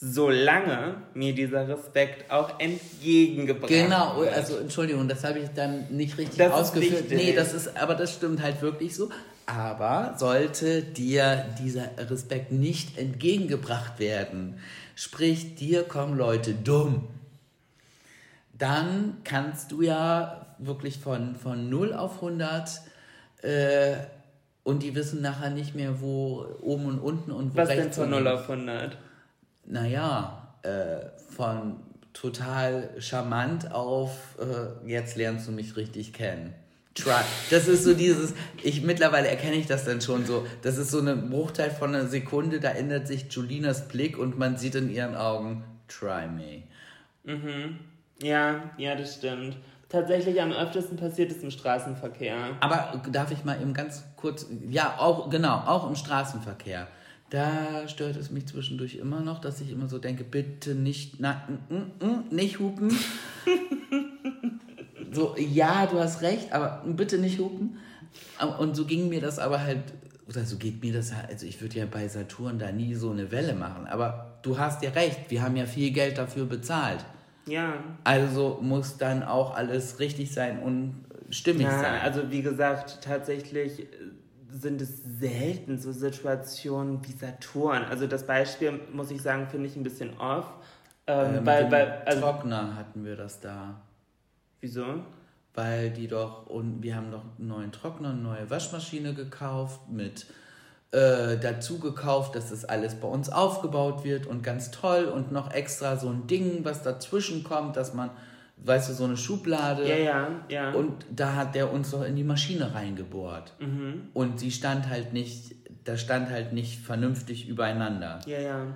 solange mir dieser Respekt auch entgegengebracht genau, wird. Genau, also Entschuldigung, das habe ich dann nicht richtig das ausgeführt. nee, das ist, aber das stimmt halt wirklich so. Aber sollte dir dieser Respekt nicht entgegengebracht werden, sprich dir kommen Leute dumm, dann kannst du ja wirklich von, von 0 auf 100 äh, und die wissen nachher nicht mehr, wo oben und unten und wo Was rechts denn von 0 auf 100? Naja, äh, von total charmant auf, äh, jetzt lernst du mich richtig kennen. Try. Das ist so dieses, ich mittlerweile erkenne ich das dann schon so. Das ist so ein Bruchteil von einer Sekunde, da ändert sich Julinas Blick und man sieht in ihren Augen, try me. Mhm. Ja, ja, das stimmt. Tatsächlich am öftesten passiert es im Straßenverkehr. Aber darf ich mal eben ganz kurz, ja, auch, genau, auch im Straßenverkehr. Da stört es mich zwischendurch immer noch, dass ich immer so denke, bitte nicht, na, mm, mm, mm nicht hupen. so, ja, du hast recht, aber bitte nicht hupen. Und so ging mir das aber halt, oder so geht mir das halt, also ich würde ja bei Saturn da nie so eine Welle machen, aber du hast ja recht, wir haben ja viel Geld dafür bezahlt. Ja. Also muss dann auch alles richtig sein und stimmig ja, sein. Also wie gesagt, tatsächlich sind es selten so Situationen wie Saturn. Also das Beispiel, muss ich sagen, finde ich ein bisschen off. Ähm, äh, weil, weil, also, Trockner hatten wir das da. Wieso? Weil die doch, und wir haben doch einen neuen Trockner, eine neue Waschmaschine gekauft, mit äh, dazu gekauft, dass das alles bei uns aufgebaut wird und ganz toll und noch extra so ein Ding, was dazwischen kommt, dass man weißt du, so eine Schublade. Ja, ja, ja. Und da hat der uns doch in die Maschine reingebohrt. Mhm. Und sie stand halt nicht, da stand halt nicht vernünftig übereinander. Ja, ja.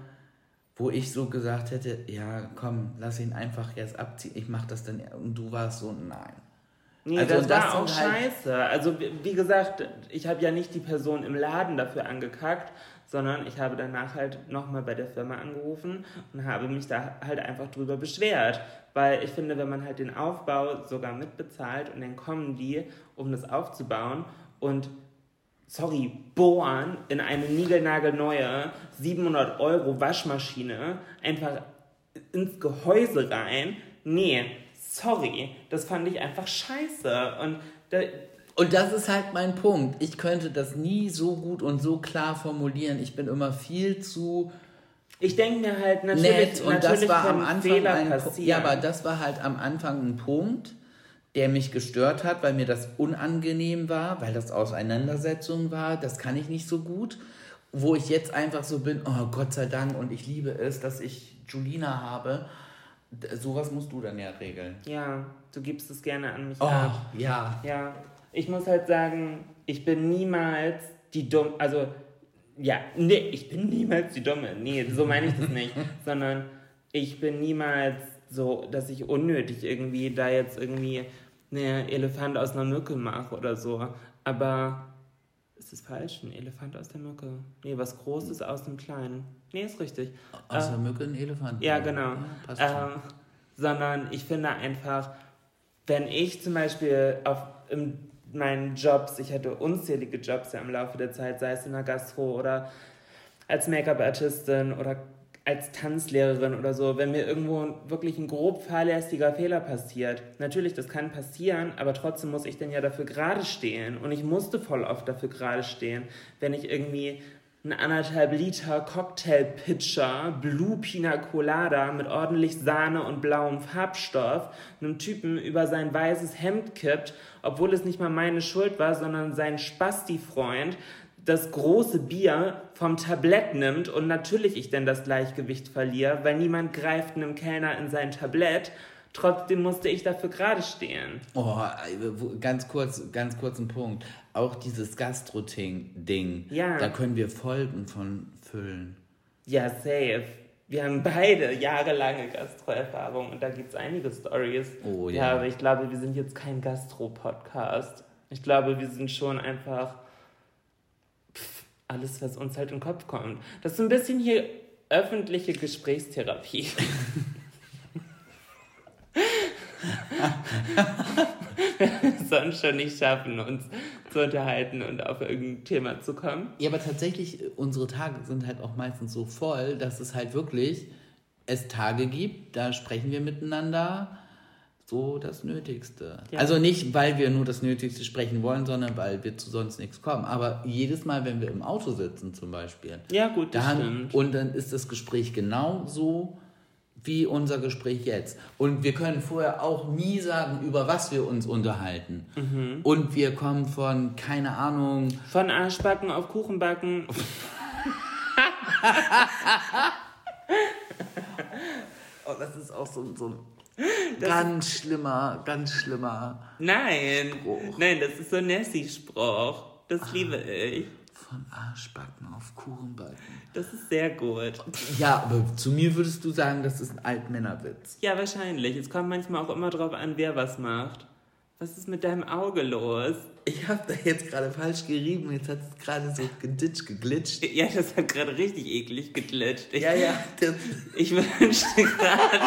Wo ich so gesagt hätte, ja, komm, lass ihn einfach jetzt abziehen, ich mach das dann. Und du warst so, nein. Nee, also, das, das war auch halt scheiße. Also, wie gesagt, ich habe ja nicht die Person im Laden dafür angekackt, sondern ich habe danach halt nochmal bei der Firma angerufen und habe mich da halt einfach drüber beschwert. Weil ich finde, wenn man halt den Aufbau sogar mitbezahlt und dann kommen die, um das aufzubauen und sorry, bohren in eine niegelnagelneue 700 Euro Waschmaschine einfach ins Gehäuse rein. Nee, sorry, das fand ich einfach scheiße. Und da, und das ist halt mein Punkt. Ich könnte das nie so gut und so klar formulieren. Ich bin immer viel zu ich denke mir halt natürlich, nett und natürlich das war am Anfang Fehler ein passieren. Ja, aber das war halt am Anfang ein Punkt, der mich gestört hat, weil mir das unangenehm war, weil das Auseinandersetzung war. Das kann ich nicht so gut. Wo ich jetzt einfach so bin, oh Gott sei Dank und ich liebe es, dass ich Julina habe. Sowas musst du dann ja regeln. Ja, du gibst es gerne an mich oh, ab. ja. Ja, ich muss halt sagen, ich bin niemals die dumm, also ja, nee, ich bin niemals die Dumme. Nee, so meine ich das nicht. Sondern ich bin niemals so, dass ich unnötig irgendwie da jetzt irgendwie einen Elefant aus einer Mücke mache oder so. Aber ist das falsch? Ein Elefant aus der Mücke? Nee, was Großes aus dem Kleinen. Nee, ist richtig. Aus äh, der Mücke ein Elefant. Ja, genau. Ja, ähm, sondern ich finde einfach, wenn ich zum Beispiel auf, im meinen Jobs, ich hatte unzählige Jobs ja im Laufe der Zeit, sei es in der Gastro oder als Make-up-Artistin oder als Tanzlehrerin oder so, wenn mir irgendwo wirklich ein grob fahrlässiger Fehler passiert. Natürlich, das kann passieren, aber trotzdem muss ich denn ja dafür gerade stehen. Und ich musste voll oft dafür gerade stehen, wenn ich irgendwie ein anderthalb Liter Cocktail-Pitcher Blue Pina Colada mit ordentlich Sahne und blauem Farbstoff einem Typen über sein weißes Hemd kippt, obwohl es nicht mal meine Schuld war, sondern sein Spasti-Freund das große Bier vom Tablett nimmt und natürlich ich dann das Gleichgewicht verliere, weil niemand greift einem Kellner in sein Tablett. Trotzdem musste ich dafür gerade stehen. Oh, ganz kurz, ganz kurzen Punkt. Auch dieses Gastro-Ding, Ja. da können wir Folgen von füllen. Ja, safe. Wir haben beide jahrelange Gastro-Erfahrung und da gibt es einige Stories. Oh, ja. ja. aber ich glaube, wir sind jetzt kein Gastro-Podcast. Ich glaube, wir sind schon einfach pff, alles, was uns halt in den Kopf kommt. Das ist so ein bisschen hier öffentliche Gesprächstherapie. sonst schon nicht schaffen, uns zu unterhalten und auf irgendein Thema zu kommen. Ja, aber tatsächlich, unsere Tage sind halt auch meistens so voll, dass es halt wirklich es Tage gibt, da sprechen wir miteinander so das Nötigste. Ja. Also nicht, weil wir nur das Nötigste sprechen wollen, sondern weil wir zu sonst nichts kommen. Aber jedes Mal, wenn wir im Auto sitzen zum Beispiel, Ja, gut, das dann, stimmt. und dann ist das Gespräch genau so wie unser Gespräch jetzt. Und wir können vorher auch nie sagen, über was wir uns unterhalten. Mhm. Und wir kommen von, keine Ahnung, Von Arschbacken auf Kuchenbacken. Oh, das ist auch so, so ein ganz schlimmer, ganz schlimmer. Nein, Spruch. nein, das ist so ein Nessie-Spruch. Das liebe ich. Von Arschbacken auf Kuchenbacken. Das ist sehr gut. Ja, aber zu mir würdest du sagen, das ist ein Altmännerwitz. Ja, wahrscheinlich. Es kommt manchmal auch immer drauf an, wer was macht. Was ist mit deinem Auge los? Ich habe da jetzt gerade falsch gerieben, jetzt hat es gerade so geditscht, geglitscht. Ja, das hat gerade richtig eklig geglitscht. Ich, Ja, ja, das, ich wünschte gerade,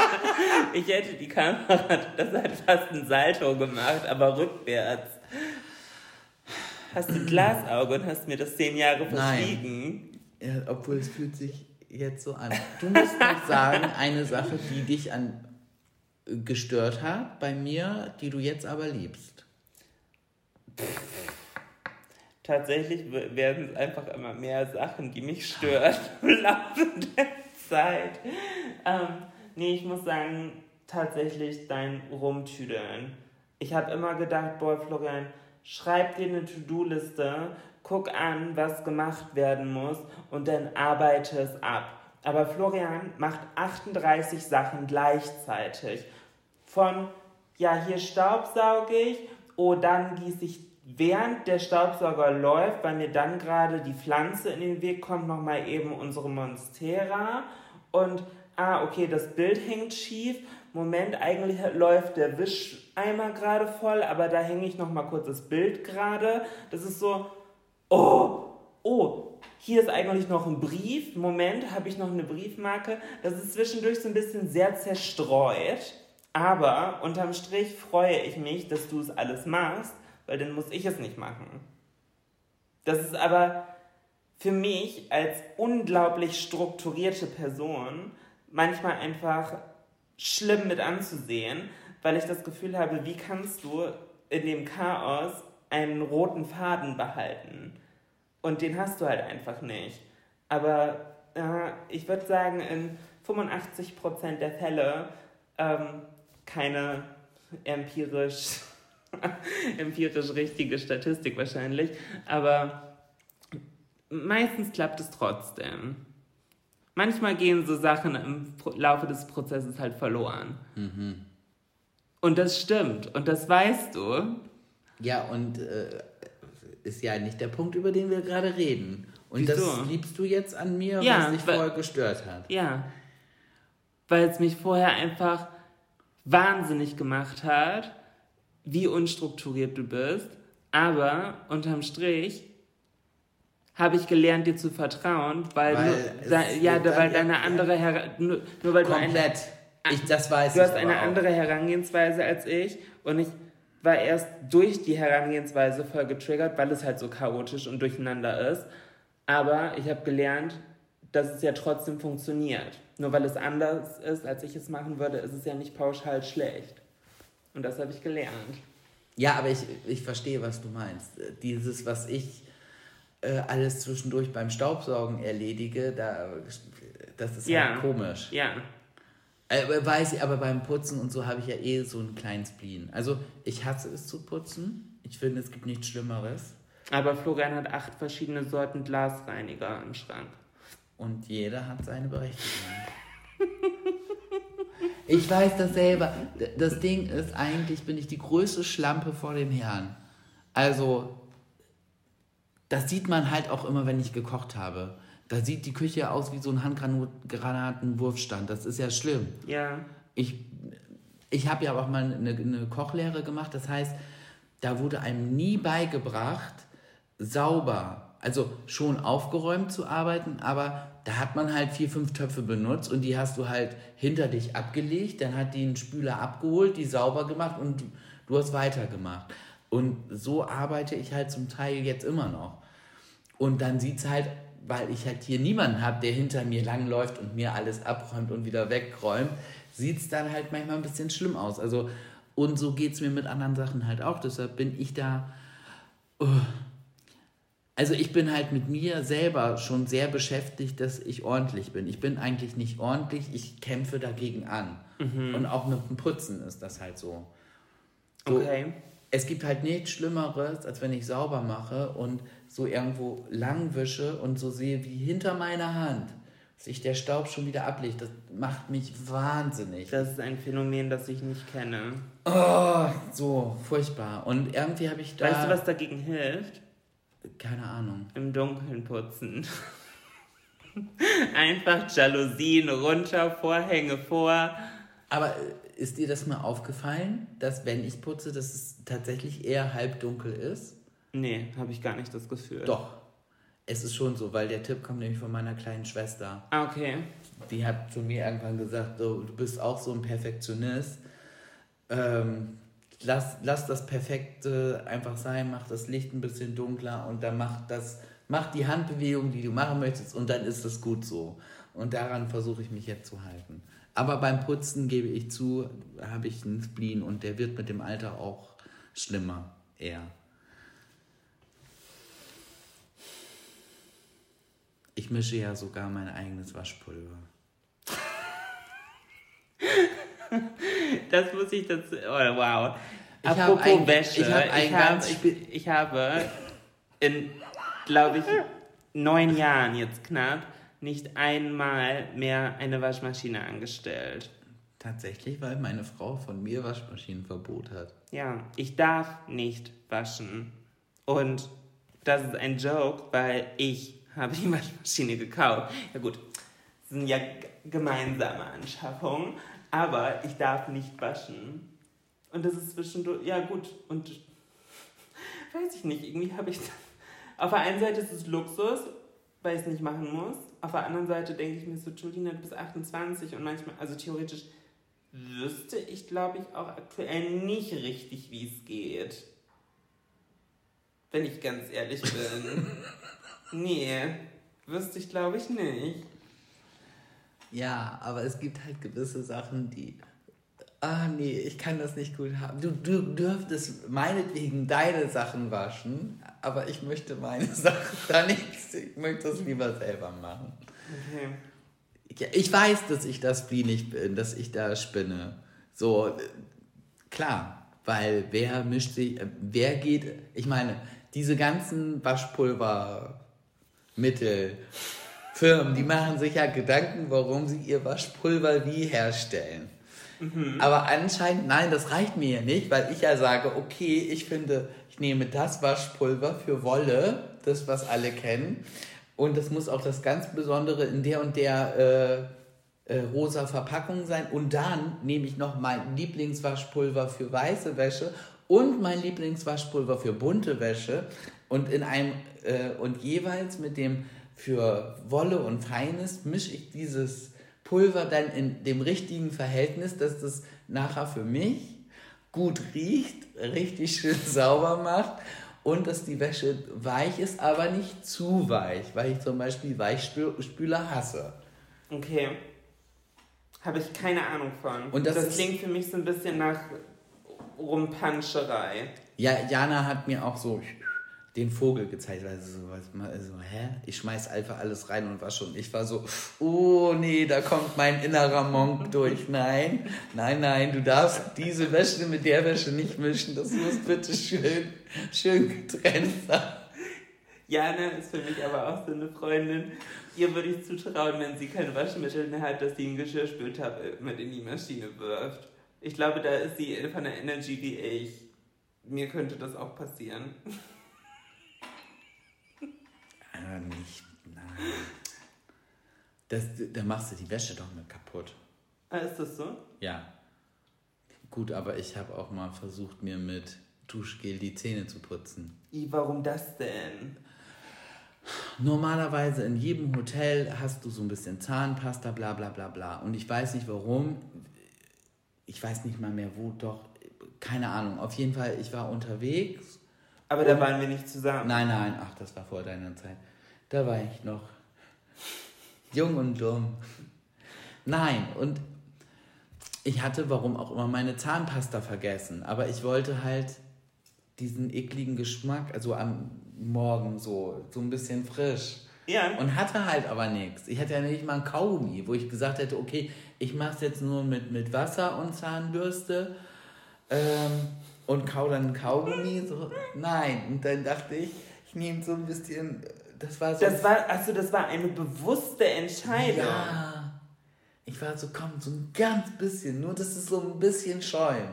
ich hätte die Kamera, das hat fast ein Salto gemacht, aber rückwärts. Hast du ein Glasauge und hast mir das zehn Jahre verschwiegen? ja, obwohl es fühlt sich jetzt so an. Du musst noch sagen, eine Sache, die dich an gestört hat bei mir, die du jetzt aber liebst. Tatsächlich werden es einfach immer mehr Sachen, die mich stören im Laufe der Zeit. Ähm, nee, ich muss sagen, tatsächlich dein Rumtüdeln. Ich habe immer gedacht, boah, Florian, schreib dir eine To-Do-Liste, guck an, was gemacht werden muss und dann arbeite es ab. Aber Florian macht 38 Sachen gleichzeitig. Von, ja, hier staubsauge ich, oh, dann gieße ich, während der Staubsauger läuft, weil mir dann gerade die Pflanze in den Weg kommt, nochmal eben unsere Monstera. Und, ah, okay, das Bild hängt schief. Moment, eigentlich läuft der Wischeimer gerade voll, aber da hänge ich nochmal kurz das Bild gerade. Das ist so, oh, oh, hier ist eigentlich noch ein Brief. Moment, habe ich noch eine Briefmarke. Das ist zwischendurch so ein bisschen sehr zerstreut. Aber unterm Strich freue ich mich, dass du es alles machst, weil dann muss ich es nicht machen. Das ist aber für mich als unglaublich strukturierte Person manchmal einfach schlimm mit anzusehen, weil ich das Gefühl habe, wie kannst du in dem Chaos einen roten Faden behalten? Und den hast du halt einfach nicht. Aber äh, ich würde sagen, in 85% der Fälle ähm, keine empirisch, empirisch richtige Statistik wahrscheinlich, aber meistens klappt es trotzdem. Manchmal gehen so Sachen im Laufe des Prozesses halt verloren. Und das stimmt und das weißt du. Ja, und äh, ist ja nicht der Punkt, über den wir gerade reden. Und Wieso? das liebst du jetzt an mir, Ja, was dich vorher gestört hat. Ja. Weil es mich vorher einfach wahnsinnig gemacht hat, wie unstrukturiert du bist. Aber unterm Strich habe ich gelernt, dir zu vertrauen, weil, Weil nur, da, ja, weil deine andere Her nur, nur weil du eine, Komplett. Ich, das weiß du ich hast eine auch. andere Herangehensweise als ich und ich war erst durch die Herangehensweise voll getriggert, weil es halt so chaotisch und durcheinander ist. Aber ich habe gelernt, dass es ja trotzdem funktioniert. Nur weil es anders ist, als ich es machen würde, ist es ja nicht pauschal schlecht. Und das habe ich gelernt. Ja, aber ich, ich verstehe, was du meinst. Dieses, was ich äh, alles zwischendurch beim Staubsaugen erledige, da, das ist Ja. halt komisch. Ja. Äh, weiß ich, aber beim Putzen und so habe ich ja eh so einen kleinen Spleen. Also ich hasse es zu putzen. Ich finde, es gibt nichts Schlimmeres. Aber Florian hat acht verschiedene Sorten Glasreiniger im Schrank. Und jeder hat seine Berechtigung. Ich weiß das selber. Das Ding ist, eigentlich bin ich die größte Schlampe vor dem Herrn. Also, das sieht man halt auch immer, wenn ich gekocht habe. Da sieht die Küche aus wie so ein Handgranatenwurfstand. Das ist ja schlimm. Ja. Ich, ich habe ja auch mal eine, eine Kochlehre gemacht. Das heißt, da wurde einem nie beigebracht, sauber, also schon aufgeräumt zu arbeiten, aber da hat man halt vier, fünf Töpfe benutzt und die hast du halt hinter dich abgelegt. Dann hat die einen Spüler abgeholt, die sauber gemacht und du hast weitergemacht. Und so arbeite ich halt zum Teil jetzt immer noch. Und dann sieht es halt, weil ich halt hier niemanden habe, der hinter mir langläuft und mir alles abräumt und wieder wegräumt, sieht es dann halt manchmal ein bisschen schlimm aus. Also, und so geht es mir mit anderen Sachen halt auch. Deshalb bin ich da. uh. Also ich bin halt mit mir selber schon sehr beschäftigt, dass ich ordentlich bin. Ich bin eigentlich nicht ordentlich, ich kämpfe dagegen an. Und auch mit dem Putzen ist das halt so. So, Okay. Es gibt halt nichts Schlimmeres, als wenn ich sauber mache und so irgendwo lang wische und so sehe, wie hinter meiner Hand sich der Staub schon wieder ablegt. Das macht mich wahnsinnig. Das ist ein Phänomen, das ich nicht kenne. Oh, so furchtbar. Und irgendwie habe ich da... Weißt du, was dagegen hilft? Keine Ahnung. Im Dunkeln putzen. Einfach Jalousien runter, Vorhänge vor. Aber äh, ist dir das mal aufgefallen, dass wenn ich putze, dass es tatsächlich eher halbdunkel ist? Nee, habe ich gar nicht das Gefühl. Doch. Es ist schon so, weil der Tipp kommt nämlich von meiner kleinen Schwester. Ah, okay. Die hat zu mir irgendwann gesagt, so, du bist auch so ein Perfektionist. Ähm, lass, lass das Perfekte einfach sein, mach das Licht ein bisschen dunkler und dann mach das, mach die Handbewegung, die du machen möchtest und dann ist es gut so. Und daran versuche ich mich jetzt zu halten. Aber beim Putzen gebe ich zu, habe ich einen Spleen und der wird mit dem Alter auch schlimmer, eher. Ich mische ja sogar mein eigenes Waschpulver. Das muss ich dazu. Oh, wow. Ich Apropos ein- Wäsche. ich hab ich, hab, ganz ich, ich habe in, glaube ich, neun Jahren jetzt knapp nicht einmal mehr eine Waschmaschine angestellt. Tatsächlich, weil meine Frau von mir Waschmaschinenverbot hat. Ja, ich darf nicht waschen. Und das ist ein Joke, weil ich habe die Waschmaschine gekauft. Ja gut, das sind ja gemeinsame Anschaffungen, aber ich darf nicht waschen. Und das ist zwischendurch, ja gut, und weiß ich nicht, irgendwie habe ich... Auf der einen Seite ist es Luxus, weil ich es nicht machen muss. Auf der anderen Seite denke ich mir so, Julina, du bist 28 und manchmal, also theoretisch wüsste ich, glaube ich, auch aktuell nicht richtig, wie es geht. Wenn ich ganz ehrlich bin. nee, wüsste ich, glaube ich, nicht. Ja, aber es gibt halt gewisse Sachen, die. Ah, nee, ich kann das nicht gut haben. Du, du dürftest meinetwegen deine Sachen waschen, aber ich möchte meine Sachen da nicht. Ich möchte das lieber selber machen. Okay. Ja, ich weiß, dass ich das Spleen bin, dass ich da spinne. So, klar, weil wer mischt sich, äh, wer geht, ich meine, diese ganzen Waschpulvermittel, Firmen, die machen sich ja Gedanken, warum sie ihr Waschpulver wie herstellen. Aber anscheinend, nein, das reicht mir ja nicht, weil ich ja sage, okay, ich finde, ich nehme das Waschpulver für Wolle, das, was alle kennen, und das muss auch das ganz Besondere in der und der äh, äh, rosa Verpackung sein. Und dann nehme ich noch mein Lieblingswaschpulver für weiße Wäsche und mein Lieblingswaschpulver für bunte Wäsche und in einem äh, und jeweils mit dem für Wolle und Feines mische ich dieses Pulver dann in dem richtigen Verhältnis, dass das nachher für mich gut riecht, richtig schön sauber macht und dass die Wäsche weich ist, aber nicht zu weich, weil ich zum Beispiel Weichspüler hasse. Okay. Habe ich keine Ahnung von. Und das ist- klingt für mich so ein bisschen nach Rumpanscherei. Ja, Jana hat mir auch so den Vogel gezeigt. Also so, was, mal so, hä? Ich schmeiß einfach alles rein und wasche. Und ich war so, oh nee, da kommt mein innerer Monk durch. Nein, nein, nein, du darfst diese Wäsche mit der Wäsche nicht mischen. Das muss bitte schön, schön getrennt sein. Jana ist für mich aber auch so eine Freundin. Ihr würde ich zutrauen, wenn sie kein Waschmittel mehr hat, dass sie einen Geschirrspültab mit in die Maschine wirft. Ich glaube, da ist sie von der Energy wie ich. Mir könnte das auch passieren. Aber nicht, nein. Das, da machst du die Wäsche doch mit kaputt. Ah, ist das so? Ja. Gut, aber ich habe auch mal versucht, mir mit Duschgel die Zähne zu putzen. I, warum das denn? Normalerweise in jedem Hotel hast du so ein bisschen Zahnpasta, bla bla bla bla. Und ich weiß nicht warum. Ich weiß nicht mal mehr wo, doch. Keine Ahnung. Auf jeden Fall, ich war unterwegs. Aber da waren wir nicht zusammen. Nein, nein, ach, das war vor deiner Zeit. Da war ich noch jung und dumm. Nein, und ich hatte, warum auch immer, meine Zahnpasta vergessen. Aber ich wollte halt diesen ekligen Geschmack, also am Morgen so, so ein bisschen frisch. Ja. Und hatte halt aber nichts. Ich hatte ja nicht mal ein Kaugummi, wo ich gesagt hätte, okay, ich mache es jetzt nur mit, mit Wasser und Zahnbürste ähm, und kau dann ein Kaugummi. So. Nein, und dann dachte ich, ich nehme so ein bisschen, das war so... Das war, also das war eine bewusste Entscheidung. Ja. Ich war so, komm, so ein ganz bisschen, nur dass es so ein bisschen schäumt.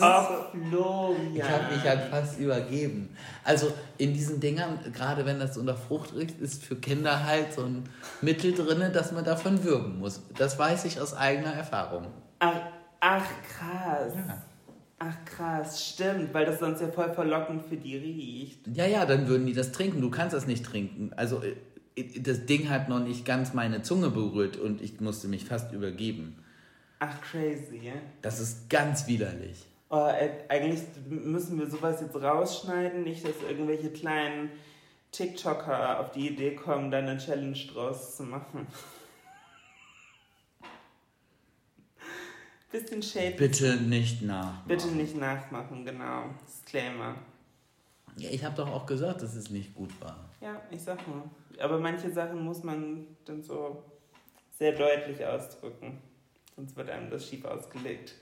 Ach, so- Florian. Ich habe mich halt fast übergeben. Also in diesen Dingern, gerade wenn das unter Frucht riecht, ist für Kinder halt so ein Mittel drin, dass man davon würgen muss. Das weiß ich aus eigener Erfahrung. Ach, ach krass. Ja. Ach krass, stimmt, weil das sonst ja voll verlockend für die riecht. Ja, ja, dann würden die das trinken. Du kannst das nicht trinken. Also äh, das Ding hat noch nicht ganz meine Zunge berührt und ich musste mich fast übergeben. Ach crazy. Das ist ganz widerlich. Oh, äh, eigentlich müssen wir sowas jetzt rausschneiden, nicht, dass irgendwelche kleinen TikToker auf die Idee kommen, da eine Challenge draus zu machen. Bisschen Shade. Bitte nicht nach. Bitte nicht nachmachen, genau. Disclaimer. Ja, ich habe doch auch gesagt, dass es nicht gut war. Ja, ich sag nur. Aber manche Sachen muss man dann so sehr deutlich ausdrücken. Sonst wird einem das schief ausgelegt.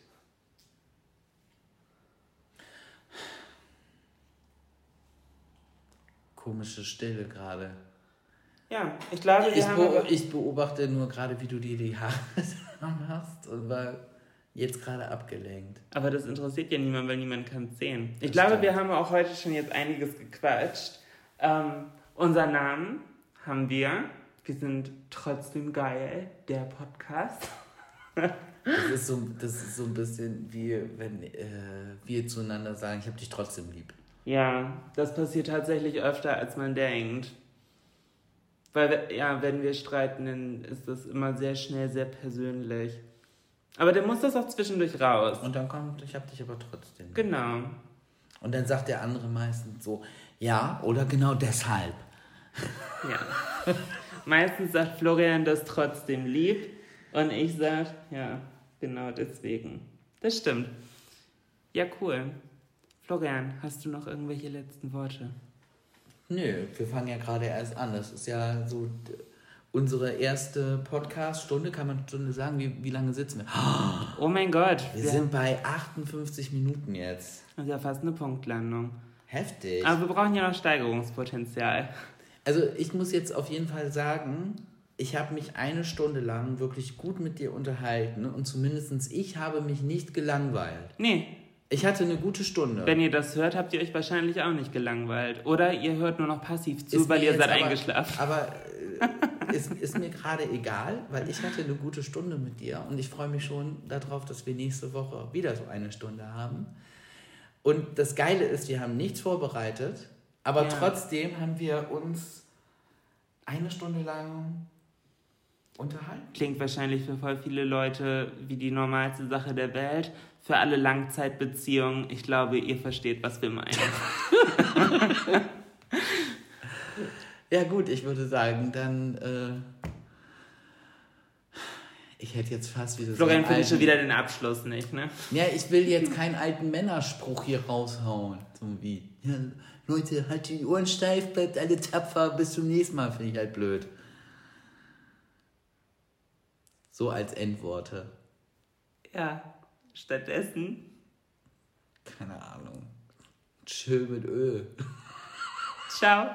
Komische Stille gerade. Ja, ich glaube, wir Ich, haben. ich beobachte nur gerade, wie du dir die Haare hast und war jetzt gerade abgelenkt. Aber das interessiert ja niemand, weil niemand kann es sehen. Ich Das glaube, stimmt. wir haben auch heute schon jetzt einiges gequatscht. Ähm, unser Namen haben wir. Wir sind trotzdem geil, der Podcast. Das ist so, das ist so ein bisschen wie wenn äh, wir zueinander sagen, ich habe dich trotzdem lieb. Ja, das passiert tatsächlich öfter, als man denkt. Weil, ja, wenn wir streiten, dann ist das immer sehr schnell, sehr persönlich. Aber dann muss das auch zwischendurch raus. Und dann kommt, ich habe dich aber trotzdem. Genau. Und dann sagt der andere meistens so, ja, oder genau deshalb. Ja. Meistens sagt Florian das trotzdem lieb und ich sag, ja, genau deswegen. Das stimmt. Ja, cool. Florian, hast du noch irgendwelche letzten Worte? Nö, wir fangen ja gerade erst an. Das ist ja so unsere erste Podcast-Stunde, kann man Stunde sagen. Wie, wie lange sitzen wir? Oh mein Gott, Wir wir sind bei 58 Minuten jetzt. das ist ja fast eine Punktlandung. Heftig. Aber wir brauchen ja noch Steigerungspotenzial. Also ich muss jetzt auf jeden Fall sagen, ich habe mich eine Stunde lang wirklich gut mit dir unterhalten und zumindest ich habe mich nicht gelangweilt. Nee, Ich hatte eine gute Stunde. wenn ihr das hört, habt ihr euch wahrscheinlich auch nicht gelangweilt. Oder ihr hört nur noch passiv zu, Ist weil ihr seid aber, eingeschlafen. Aber äh, ist, ist mir gerade egal, weil ich hatte eine gute Stunde mit dir und ich freue mich schon darauf, dass wir nächste Woche wieder so eine Stunde haben. Und das Geile ist, wir haben nichts vorbereitet, aber Ja. trotzdem haben wir uns eine Stunde lang unterhalten. Klingt wahrscheinlich für voll viele Leute wie die normalste Sache der Welt. Für alle Langzeitbeziehungen, ich glaube, ihr versteht, was wir meinen. Ja, gut, ich würde sagen, dann äh, Ich hätte jetzt fast wieder Florian so findet schon wieder den Abschluss nicht, ne? Ja, ich will jetzt keinen alten Männerspruch hier raushauen. So wie, ja, Leute, halt die Ohren steif, bleibt alle tapfer, bis zum nächsten Mal, finde ich halt blöd. So als Endworte. Ja, stattdessen. Keine Ahnung. Chill mit Öl. Ciao.